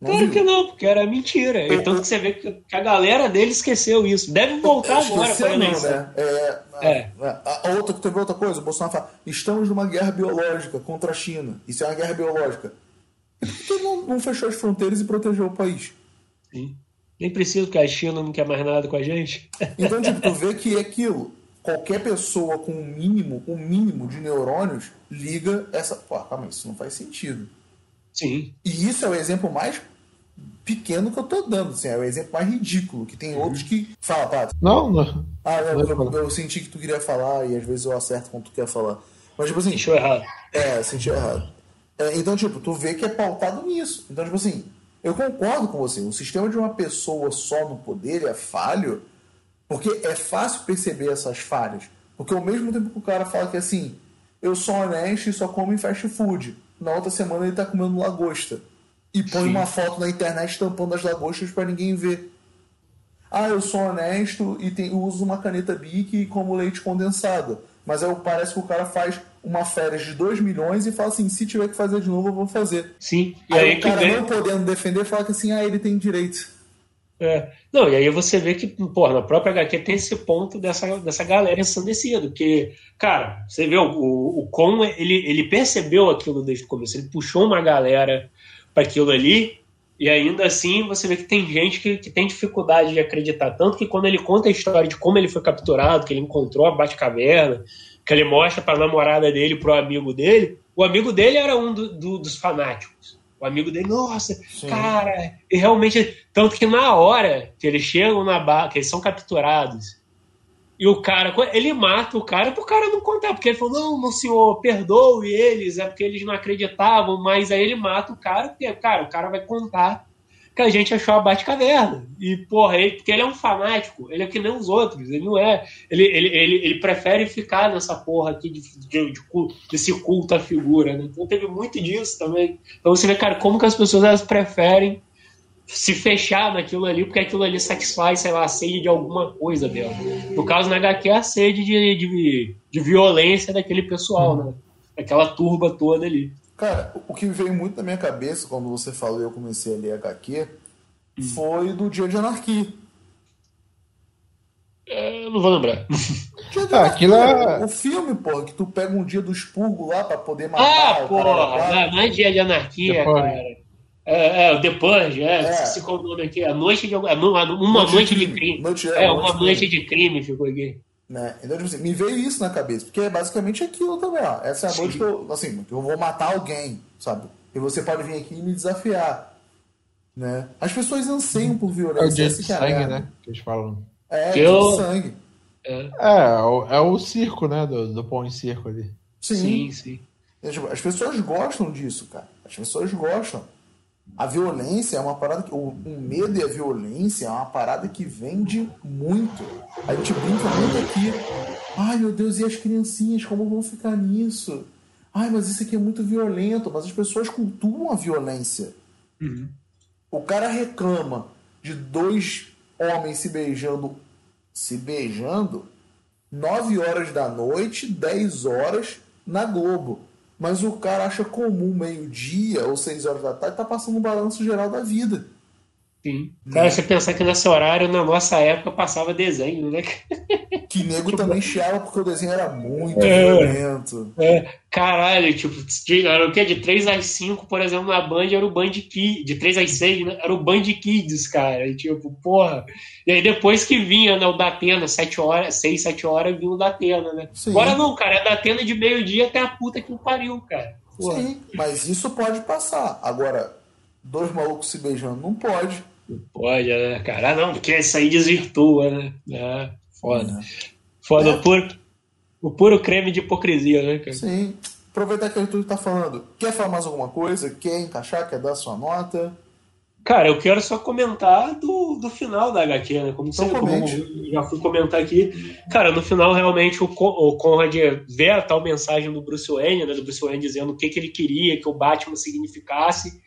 Não claro viu? que não, porque era mentira. E tanto que você vê que a galera dele esqueceu isso. Deve voltar agora para não, né? É, é. A, a, outra, teve outra coisa, o Bolsonaro fala, estamos numa guerra biológica contra a China. Isso é uma guerra biológica. Por que não, não fechou as fronteiras e protegeu o país? Sim. Nem preciso, porque a China não quer mais nada com a gente. Então, tipo, tu vê que é aquilo. Qualquer pessoa com um mínimo, um mínimo de neurônios liga essa. Pô, calma, isso não faz sentido. Sim. E isso é o exemplo mais pequeno que eu tô dando, assim, é o exemplo mais ridículo, que tem outros que. Fala, Pato. Não, não. Ah, não, eu, eu, senti que tu queria falar e às vezes eu acerto quando tu quer falar. Mas, tipo assim. Sentiu errado. É, sentiu errado. É, então, tipo, tu vê que é pautado nisso. Então, tipo assim, eu concordo com você. O sistema de uma pessoa só no poder é falho, porque é fácil perceber essas falhas. Porque ao mesmo tempo que o cara fala que assim, eu sou honesto e só como em fast food, na outra semana ele tá comendo lagosta. E põe Sim. uma foto na internet tampando as lagostas para ninguém ver. Ah, eu sou honesto e tem, uso uma caneta Bic como leite condensado. Mas aí parece que o cara faz uma férias de 2 milhões e fala assim: se tiver que fazer de novo, eu vou fazer. Sim. E aí, aí o cara vem... não podendo defender fala que assim: ah, ele tem direito. É. Não, e aí você vê que, pô, na própria HQ tem esse ponto dessa, dessa galera ensandecida, porque, cara, você vê, o, o, o Con, ele, ele percebeu aquilo desde o começo, ele puxou uma galera para aquilo ali, e ainda assim você vê que tem gente que, que tem dificuldade de acreditar, tanto que quando ele conta a história de como ele foi capturado, que ele encontrou a Batcaverna, que ele mostra para a namorada dele, pro amigo dele, o amigo dele era um do, do, dos fanáticos. O amigo dele, nossa, Sim. cara, e realmente. Tanto que na hora que eles chegam na barra, que eles são capturados, e o cara, ele mata o cara pro cara não contar, porque ele falou: não, meu senhor, perdoe eles, é porque eles não acreditavam, mas aí ele mata o cara, porque, cara, o cara vai contar que a gente achou a Batcaverna. E, porra, ele, porque ele é um fanático, ele é que nem os outros, ele não é. Ele, ele, ele, ele prefere ficar nessa porra aqui de, de, de, desse culto à figura, né? Então teve muito disso também. Então você vê, cara, como que as pessoas elas preferem se fechar naquilo ali, porque aquilo ali satisfaz, sei lá, a sede de alguma coisa dela. No caso, na HQ, é a sede de, de, de violência daquele pessoal, né? Aquela turba toda ali. Cara, o que veio muito na minha cabeça quando você falou e eu comecei a ler HQ hum. foi do Dia de Anarquia. É, não vou lembrar. Ah, aquilo é... O filme, porra, que tu pega um dia do expurgo lá pra poder matar ah, porra, não, não é dia de anarquia, Depois. cara. É, é, o The Purge, é, é. Se o nome aqui, a noite de, uma noite, noite de, crime. Noite, é, é, uma noite de crime ficou aqui. Né? Então, tipo assim, me veio isso na cabeça, porque é basicamente aquilo também, ó. Essa é a noite que eu, assim, eu vou matar alguém, sabe? E você pode vir aqui e me desafiar. Né? As pessoas anseiam por violência. É o dia de sangue, né? Que eles falam. É, que eu... sangue. É. É, é, o, é o circo, né? Do, do pão em circo ali. Sim, sim. sim. Tipo, as pessoas gostam disso, cara. As pessoas gostam. A violência é uma parada que. O, o medo e a violência é uma parada que vende muito. A gente brinca muito aqui. Ai meu Deus, e as criancinhas, como vão ficar nisso? Ai, mas isso aqui é muito violento. Mas as pessoas cultuam a violência. Uhum. O cara reclama de dois homens se beijando. Se beijando 9 horas da noite, 10 horas na Globo mas o cara acha comum meio-dia ou seis horas da tarde tá passando um balanço geral da vida. Sim. Cara, você pensar que nesse horário, na nossa época, passava desenho, né? Que nego também chiava porque o desenho era muito é, violento. É, caralho, tipo, era o quê? De 3 às 5, por exemplo, na Band era o Band Kids. De 3 às 6, né? Era o Band Kids, cara. E, tipo, porra. E aí depois que vinha, né, o Datena, 7 horas, 6, 7 horas, vinha o Datena, né? Sim. Agora não, cara, é Datena de meio-dia até a puta que o pariu, cara. Porra. Sim, mas isso pode passar. Agora, dois malucos se beijando não pode. Não pode, né, cara? Ah, não, porque isso aí desvirtua, né? É. Foda. Foda, é. o, puro, o puro creme de hipocrisia, né, cara? Sim. Aproveitar que o Arthur tá falando. Quer falar mais alguma coisa? Quer encaixar? Quer dar sua nota? Cara, eu quero só comentar do, do final da HQ, né? Como, então, você, como já fui comentar aqui. Cara, no final, realmente, o, o Conrad vê a tal mensagem do Bruce Wayne, né? Do Bruce Wayne dizendo o que, que ele queria que o Batman significasse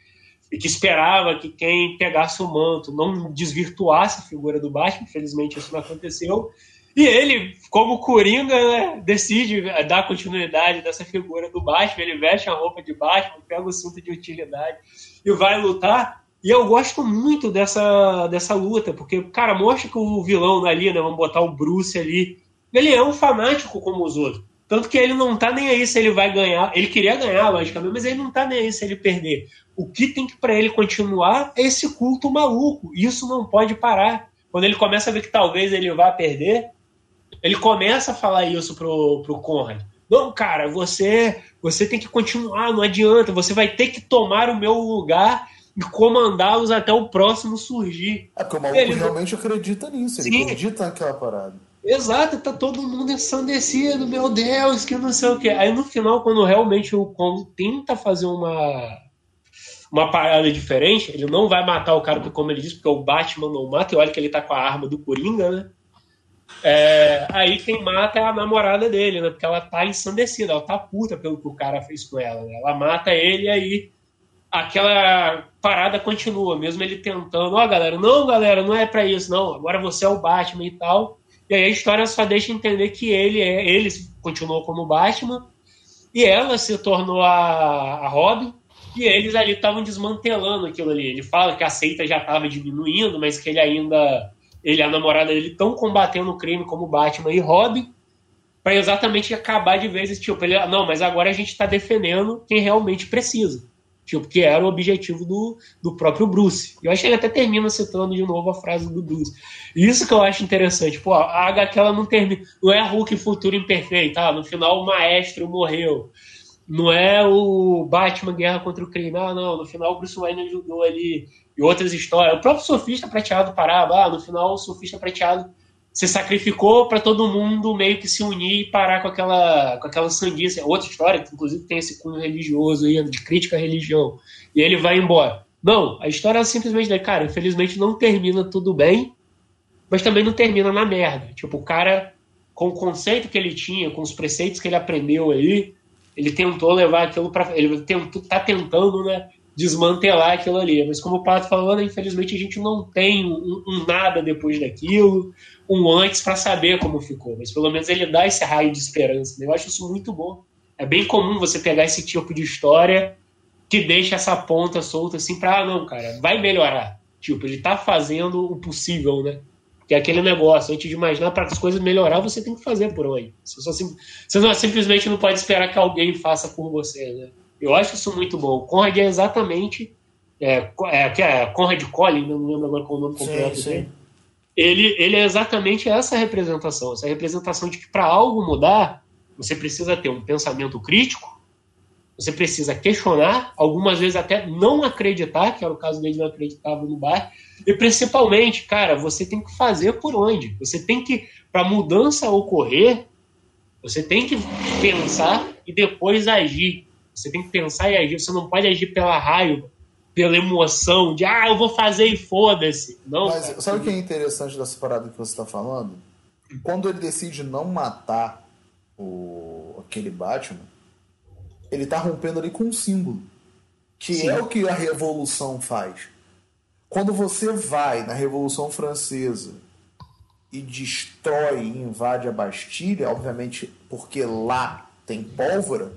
e que esperava que quem pegasse o manto não desvirtuasse a figura do Batman. Infelizmente, isso não aconteceu. E ele, como Coringa, né, decide dar continuidade dessa figura do Batman. Ele veste a roupa de Batman, pega o cinto de utilidade e vai lutar. E eu gosto muito dessa, dessa luta, porque, cara, mostra que o vilão ali, né, vamos botar o Bruce ali, ele é um fanático como os outros. Tanto que ele não tá nem aí se ele vai ganhar. Ele queria ganhar, logicamente, mas ele não tá nem aí se ele perder. O que tem que para ele continuar é esse culto maluco. Isso não pode parar. Quando ele começa a ver que talvez ele vá perder, ele começa a falar isso pro, pro Conrad. Não, cara, você, você tem que continuar, não adianta. Você vai ter que tomar o meu lugar e comandá-los até o próximo surgir. É porque o maluco ele realmente acredita nisso, ele Sim. acredita naquela parada. Exato, tá todo mundo ensandecido, meu Deus, que não sei o que. Aí no final, quando realmente o Kong tenta fazer uma uma parada diferente, ele não vai matar o cara, como ele disse, porque o Batman não mata, e olha que ele tá com a arma do Coringa, né? É, aí quem mata é a namorada dele, né? Porque ela tá ensandecida, ela tá puta pelo que o cara fez com ela. Né? Ela mata ele e aí aquela parada continua, mesmo ele tentando, ó, oh, galera, não, galera, não é para isso, não. Agora você é o Batman e tal. E aí a história só deixa entender que ele é, ele continuou como Batman e ela se tornou a, a Robin. E eles ali estavam desmantelando aquilo ali. Ele fala que a seita já estava diminuindo, mas que ele ainda. Ele e a namorada dele estão combatendo o crime como Batman e Robin, para exatamente acabar de vez. Tipo, ele, não, mas agora a gente está defendendo quem realmente precisa. Tipo, que era o objetivo do, do próprio Bruce. Eu acho que ele até termina citando de novo a frase do Bruce. Isso que eu acho interessante. Pô, a HQ ela não termina. Não é Hulk futuro imperfeito. Ah, no final o maestro morreu. Não é o Batman Guerra contra o Crime. Ah, não. No final o Bruce Wayne ajudou ali. E outras histórias. O próprio Sofista Prateado parava. Ah, no final o Sofista Prateado se sacrificou para todo mundo meio que se unir e parar com aquela, com aquela sanguícia. É outra história, que inclusive tem esse cunho religioso aí, de crítica à religião. E ele vai embora. Não, a história é simplesmente daí, cara, infelizmente não termina tudo bem, mas também não termina na merda. Tipo, o cara, com o conceito que ele tinha, com os preceitos que ele aprendeu aí, ele tentou levar aquilo para Ele tentou, tá tentando, né? Desmantelar aquilo ali. Mas como o Pato falou, né, infelizmente a gente não tem um, um nada depois daquilo um antes para saber como ficou, mas pelo menos ele dá esse raio de esperança. Né? Eu acho isso muito bom. É bem comum você pegar esse tipo de história que deixa essa ponta solta assim para ah, não, cara, vai melhorar. Tipo, ele tá fazendo o possível, né? Que é aquele negócio, antes de imaginar para as coisas melhorar, você tem que fazer por onde. Você, só, você não, simplesmente não pode esperar que alguém faça por você, né? Eu acho isso muito bom. O Conrad é exatamente. É, é, que é Conrad Collin, não lembro agora qual o nome completo sim, dele. Sim ele, ele é exatamente essa representação, essa representação de que para algo mudar, você precisa ter um pensamento crítico, você precisa questionar, algumas vezes até não acreditar, que era o caso dele não acreditava no bar, e principalmente, cara, você tem que fazer por onde? Você tem que, para a mudança ocorrer, você tem que pensar e depois agir. Você tem que pensar e agir, você não pode agir pela raiva, pela emoção de ah, eu vou fazer e foda-se. Não. Mas cara. sabe o que é interessante dessa parada que você está falando? Quando ele decide não matar o aquele Batman, ele tá rompendo ali com um símbolo. Que Sim. é o que a revolução faz. Quando você vai na Revolução Francesa e destrói e invade a Bastilha, obviamente porque lá tem pólvora,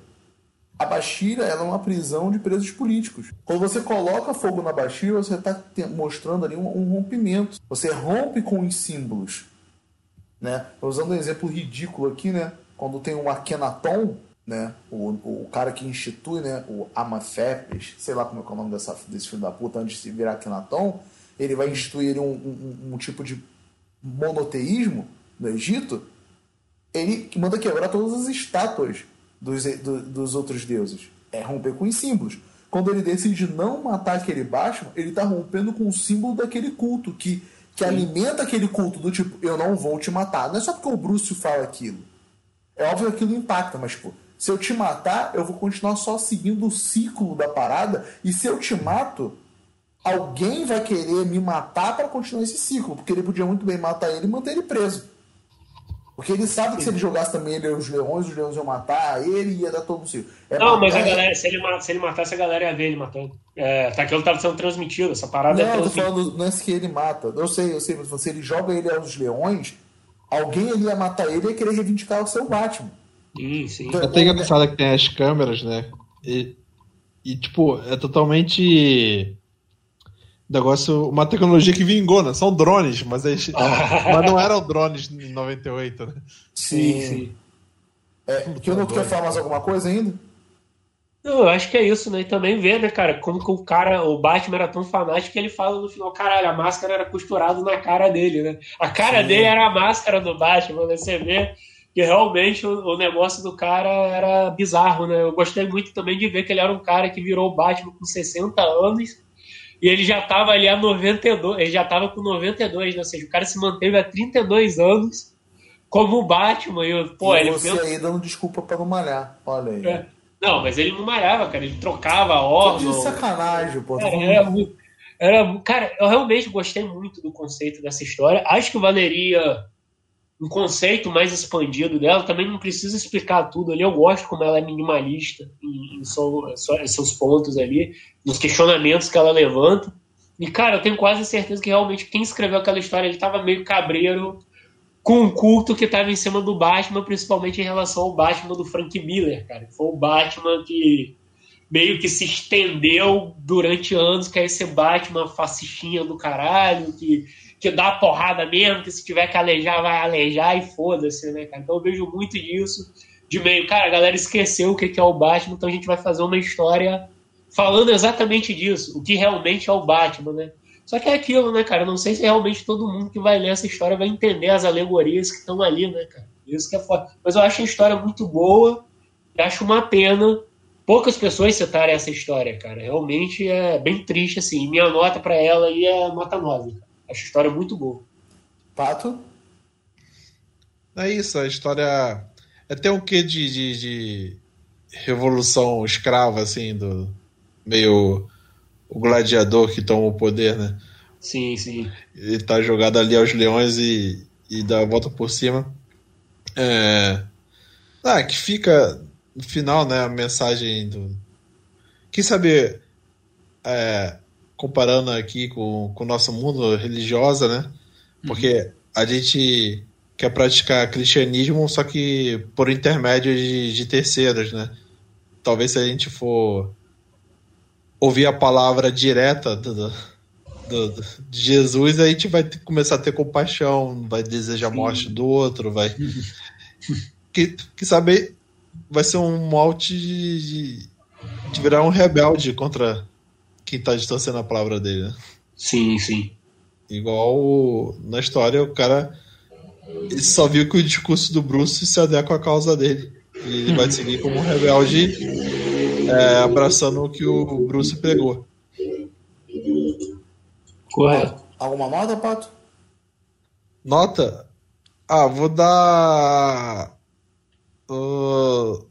a Bastilha ela é uma prisão de presos políticos. Quando você coloca fogo na Bastilha, você está mostrando ali um, um, rompimento. Você rompe com os símbolos. Né? Usando um exemplo ridículo aqui, né? quando tem um Akhenaton, né? o, o cara que institui né? o Amafepes, sei lá como é, é o nome dessa, desse filho da puta, antes de virar Akhenaton, ele vai instituir um, um, um tipo de monoteísmo no Egito, ele manda quebrar todas as estátuas dos, do, dos outros deuses. É romper com os símbolos. Quando ele decide não matar aquele Batman, ele está rompendo com o símbolo daquele culto que, que alimenta aquele culto do tipo, eu não vou te matar. Não é só porque o Bruce fala aquilo. É óbvio que aquilo impacta, mas tipo, se eu te matar, eu vou continuar só seguindo o ciclo da parada. E se eu te mato, alguém vai querer me matar para continuar esse ciclo. Porque ele podia muito bem matar ele e manter ele preso. Porque ele sabe que se ele jogasse também ele os leões, os leões iam matar ele ia dar todo o ciclo. É não, mas a galera, se ele, se ele matasse, a galera ia ver ele matando. É, tá aquilo tava sendo transmitido, essa parada não, é Não, eu tô falando, não é que ele mata. Eu sei, eu sei, mas se ele joga ele aos leões, alguém ele ia matar ele e ia querer reivindicar o seu Batman. Sim, sim. Então, tem engraçado que tem as câmeras, né? E, e tipo, é totalmente negócio, uma tecnologia que vingou, né? São drones, mas, eles, [LAUGHS] mas não eram drones em 98, né? Sim, sim. É, que não quer falar mais alguma coisa ainda? Não, eu acho que é isso, né? E também ver, né, cara, como que o cara, o Batman era tão fanático que ele fala no final, caralho, a máscara era costurada na cara dele, né? A cara Sim. dele era a máscara do Batman, né? Você vê que realmente o, o, negócio do cara era bizarro, né? Eu gostei muito também de ver que ele era um cara que virou o Batman com 60 anos e ele já estava ali a 92, ele já estava com 92, né? ou seja, o cara se manteve há 32 anos como o Batman. E, pô, e ele você pensa... aí dando desculpa para não malhar, olha aí. É. Não, mas ele não malhava, cara, ele trocava órgão. De sacanagem, pô. Era, era, era, cara, eu realmente gostei muito do conceito dessa história. Acho que valeria um conceito mais expandido dela. Também não precisa explicar tudo ali. Eu gosto como ela é minimalista em, em, em seus pontos ali, nos questionamentos que ela levanta. E, cara, eu tenho quase certeza que realmente quem escreveu aquela história ele estava meio cabreiro com o culto que estava em cima do Batman, principalmente em relação ao Batman do Frank Miller, cara. Foi o Batman que meio que se estendeu durante anos, que é esse Batman fascistinha do caralho, que, que dá porrada mesmo, que se tiver que alejar, vai alejar e foda-se, né, cara? Então eu vejo muito disso, de meio, cara, a galera esqueceu o que é o Batman, então a gente vai fazer uma história falando exatamente disso, o que realmente é o Batman, né? Só que é aquilo, né, cara? Eu não sei se realmente todo mundo que vai ler essa história vai entender as alegorias que estão ali, né, cara? Isso que é foda. Mas eu acho a história muito boa e acho uma pena poucas pessoas citarem essa história, cara. Realmente é bem triste, assim. Minha nota para ela aí é nota 9. Acho a história muito boa. Pato? É isso, a história. É até um quê de, de, de revolução escrava, assim, do meio o gladiador que toma o poder, né? Sim, sim. Ele tá jogado ali aos leões e, e dá a volta por cima. É... Ah, que fica no final, né, a mensagem do. Quem sabe, é, comparando aqui com, com o nosso mundo religiosa, né? Porque uhum. a gente quer praticar cristianismo, só que por intermédio de, de terceiros, né? Talvez se a gente for ouvir a palavra direta do, do, do, de Jesus, a gente vai ter, começar a ter compaixão, vai desejar a morte do outro, vai. [LAUGHS] que, que saber vai ser um malte de, de virar um rebelde contra quem tá distorcendo a palavra dele, né? Sim, sim. Igual na história, o cara só viu que o discurso do Bruce se adequa à causa dele. E ele vai seguir como um rebelde, é, abraçando o que o Bruce pregou. Correto. Alguma nota, Pato? Nota? Ah, vou dar Uh...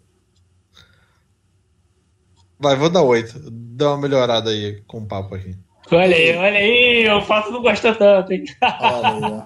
Vai, vou dar 8. Dá uma melhorada aí com o papo aqui. Olha aí, olha aí, o Fato não gosta tanto, hein? olha aí,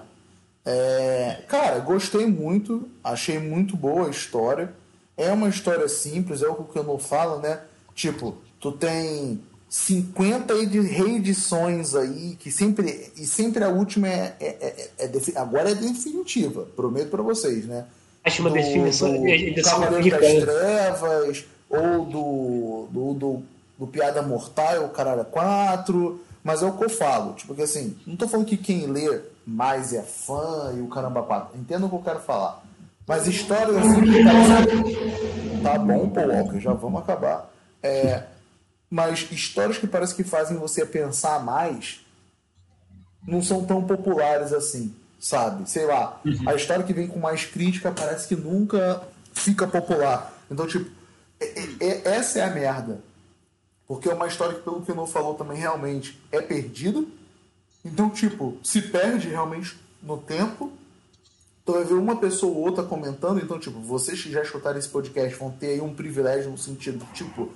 [LAUGHS] é, cara, gostei muito, achei muito boa a história. É uma história simples, é o que eu não falo, né? Tipo, tu tem 50 reedições aí, que sempre. E sempre a última é, é, é, é agora é definitiva, prometo para vocês, né? Acho uma definição do, do Cavaleiro das Trevas, ou do, do, do, do Piada Mortal, o Caralho 4, mas é o que eu falo, tipo que assim, não tô falando que quem lê mais é fã e o caramba pato, entendo o que eu quero falar. Mas histórias assim que parecem... Tá bom, Paul Walker, já vamos acabar. É, mas histórias que parece que fazem você pensar mais não são tão populares assim sabe? Sei lá, uhum. a história que vem com mais crítica parece que nunca fica popular. Então, tipo, é, é, é, essa é a merda. Porque é uma história que, pelo que o não falou também, realmente é perdida. Então, tipo, se perde realmente no tempo. Então vai ver uma pessoa ou outra comentando. Então, tipo, vocês que já escutaram esse podcast vão ter aí um privilégio no sentido, tipo,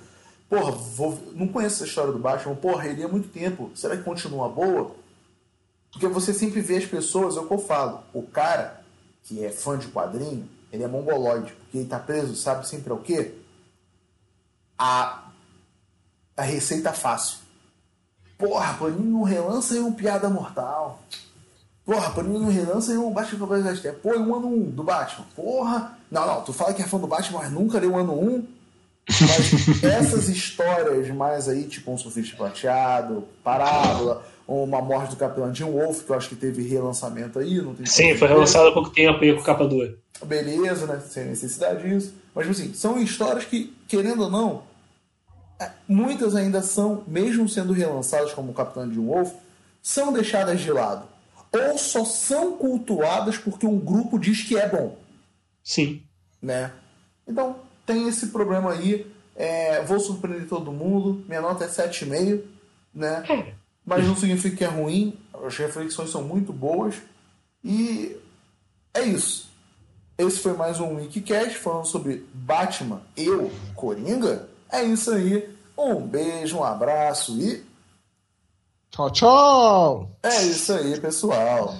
porra, vou... não conheço essa história do Batman, porra, ele há muito tempo. Será que continua boa? Porque você sempre vê as pessoas, é o que eu falo, o cara que é fã de quadrinho, ele é mongoloide, porque ele tá preso, sabe sempre é o quê? A, a receita fácil. Porra, Panini não relança aí um Piada Mortal. Porra, Panini não relança aí um Batman Cavaleiro das Trevas. Pô, um ano 1 um do Batman. Porra. Não, não, tu fala que é fã do Batman, mas nunca leu o ano 1. Um. Mas [LAUGHS] essas histórias mais aí, tipo um surfista prateado, parábola uma morte do Capitão Jim Wolf, que eu acho que teve relançamento aí. Não tem Sim, foi relançado há pouco tempo aí com capa dura. Beleza, né? Sem necessidade disso. Mas, assim, são histórias que, querendo ou não, é, muitas ainda são, mesmo sendo relançadas como o Capitão Jim Wolf, são deixadas de lado. Ou só são cultuadas porque um grupo diz que é bom. Sim. Né? Então, tem esse problema aí. É, vou surpreender todo mundo. Minha nota é 7,5. Né? É mas não significa que é ruim. As reflexões são muito boas. E é isso. Esse foi mais um Wikicast falando sobre Batman, eu, Coringa. É isso aí. Um beijo, um abraço e. Tchau, tchau! É isso aí, pessoal.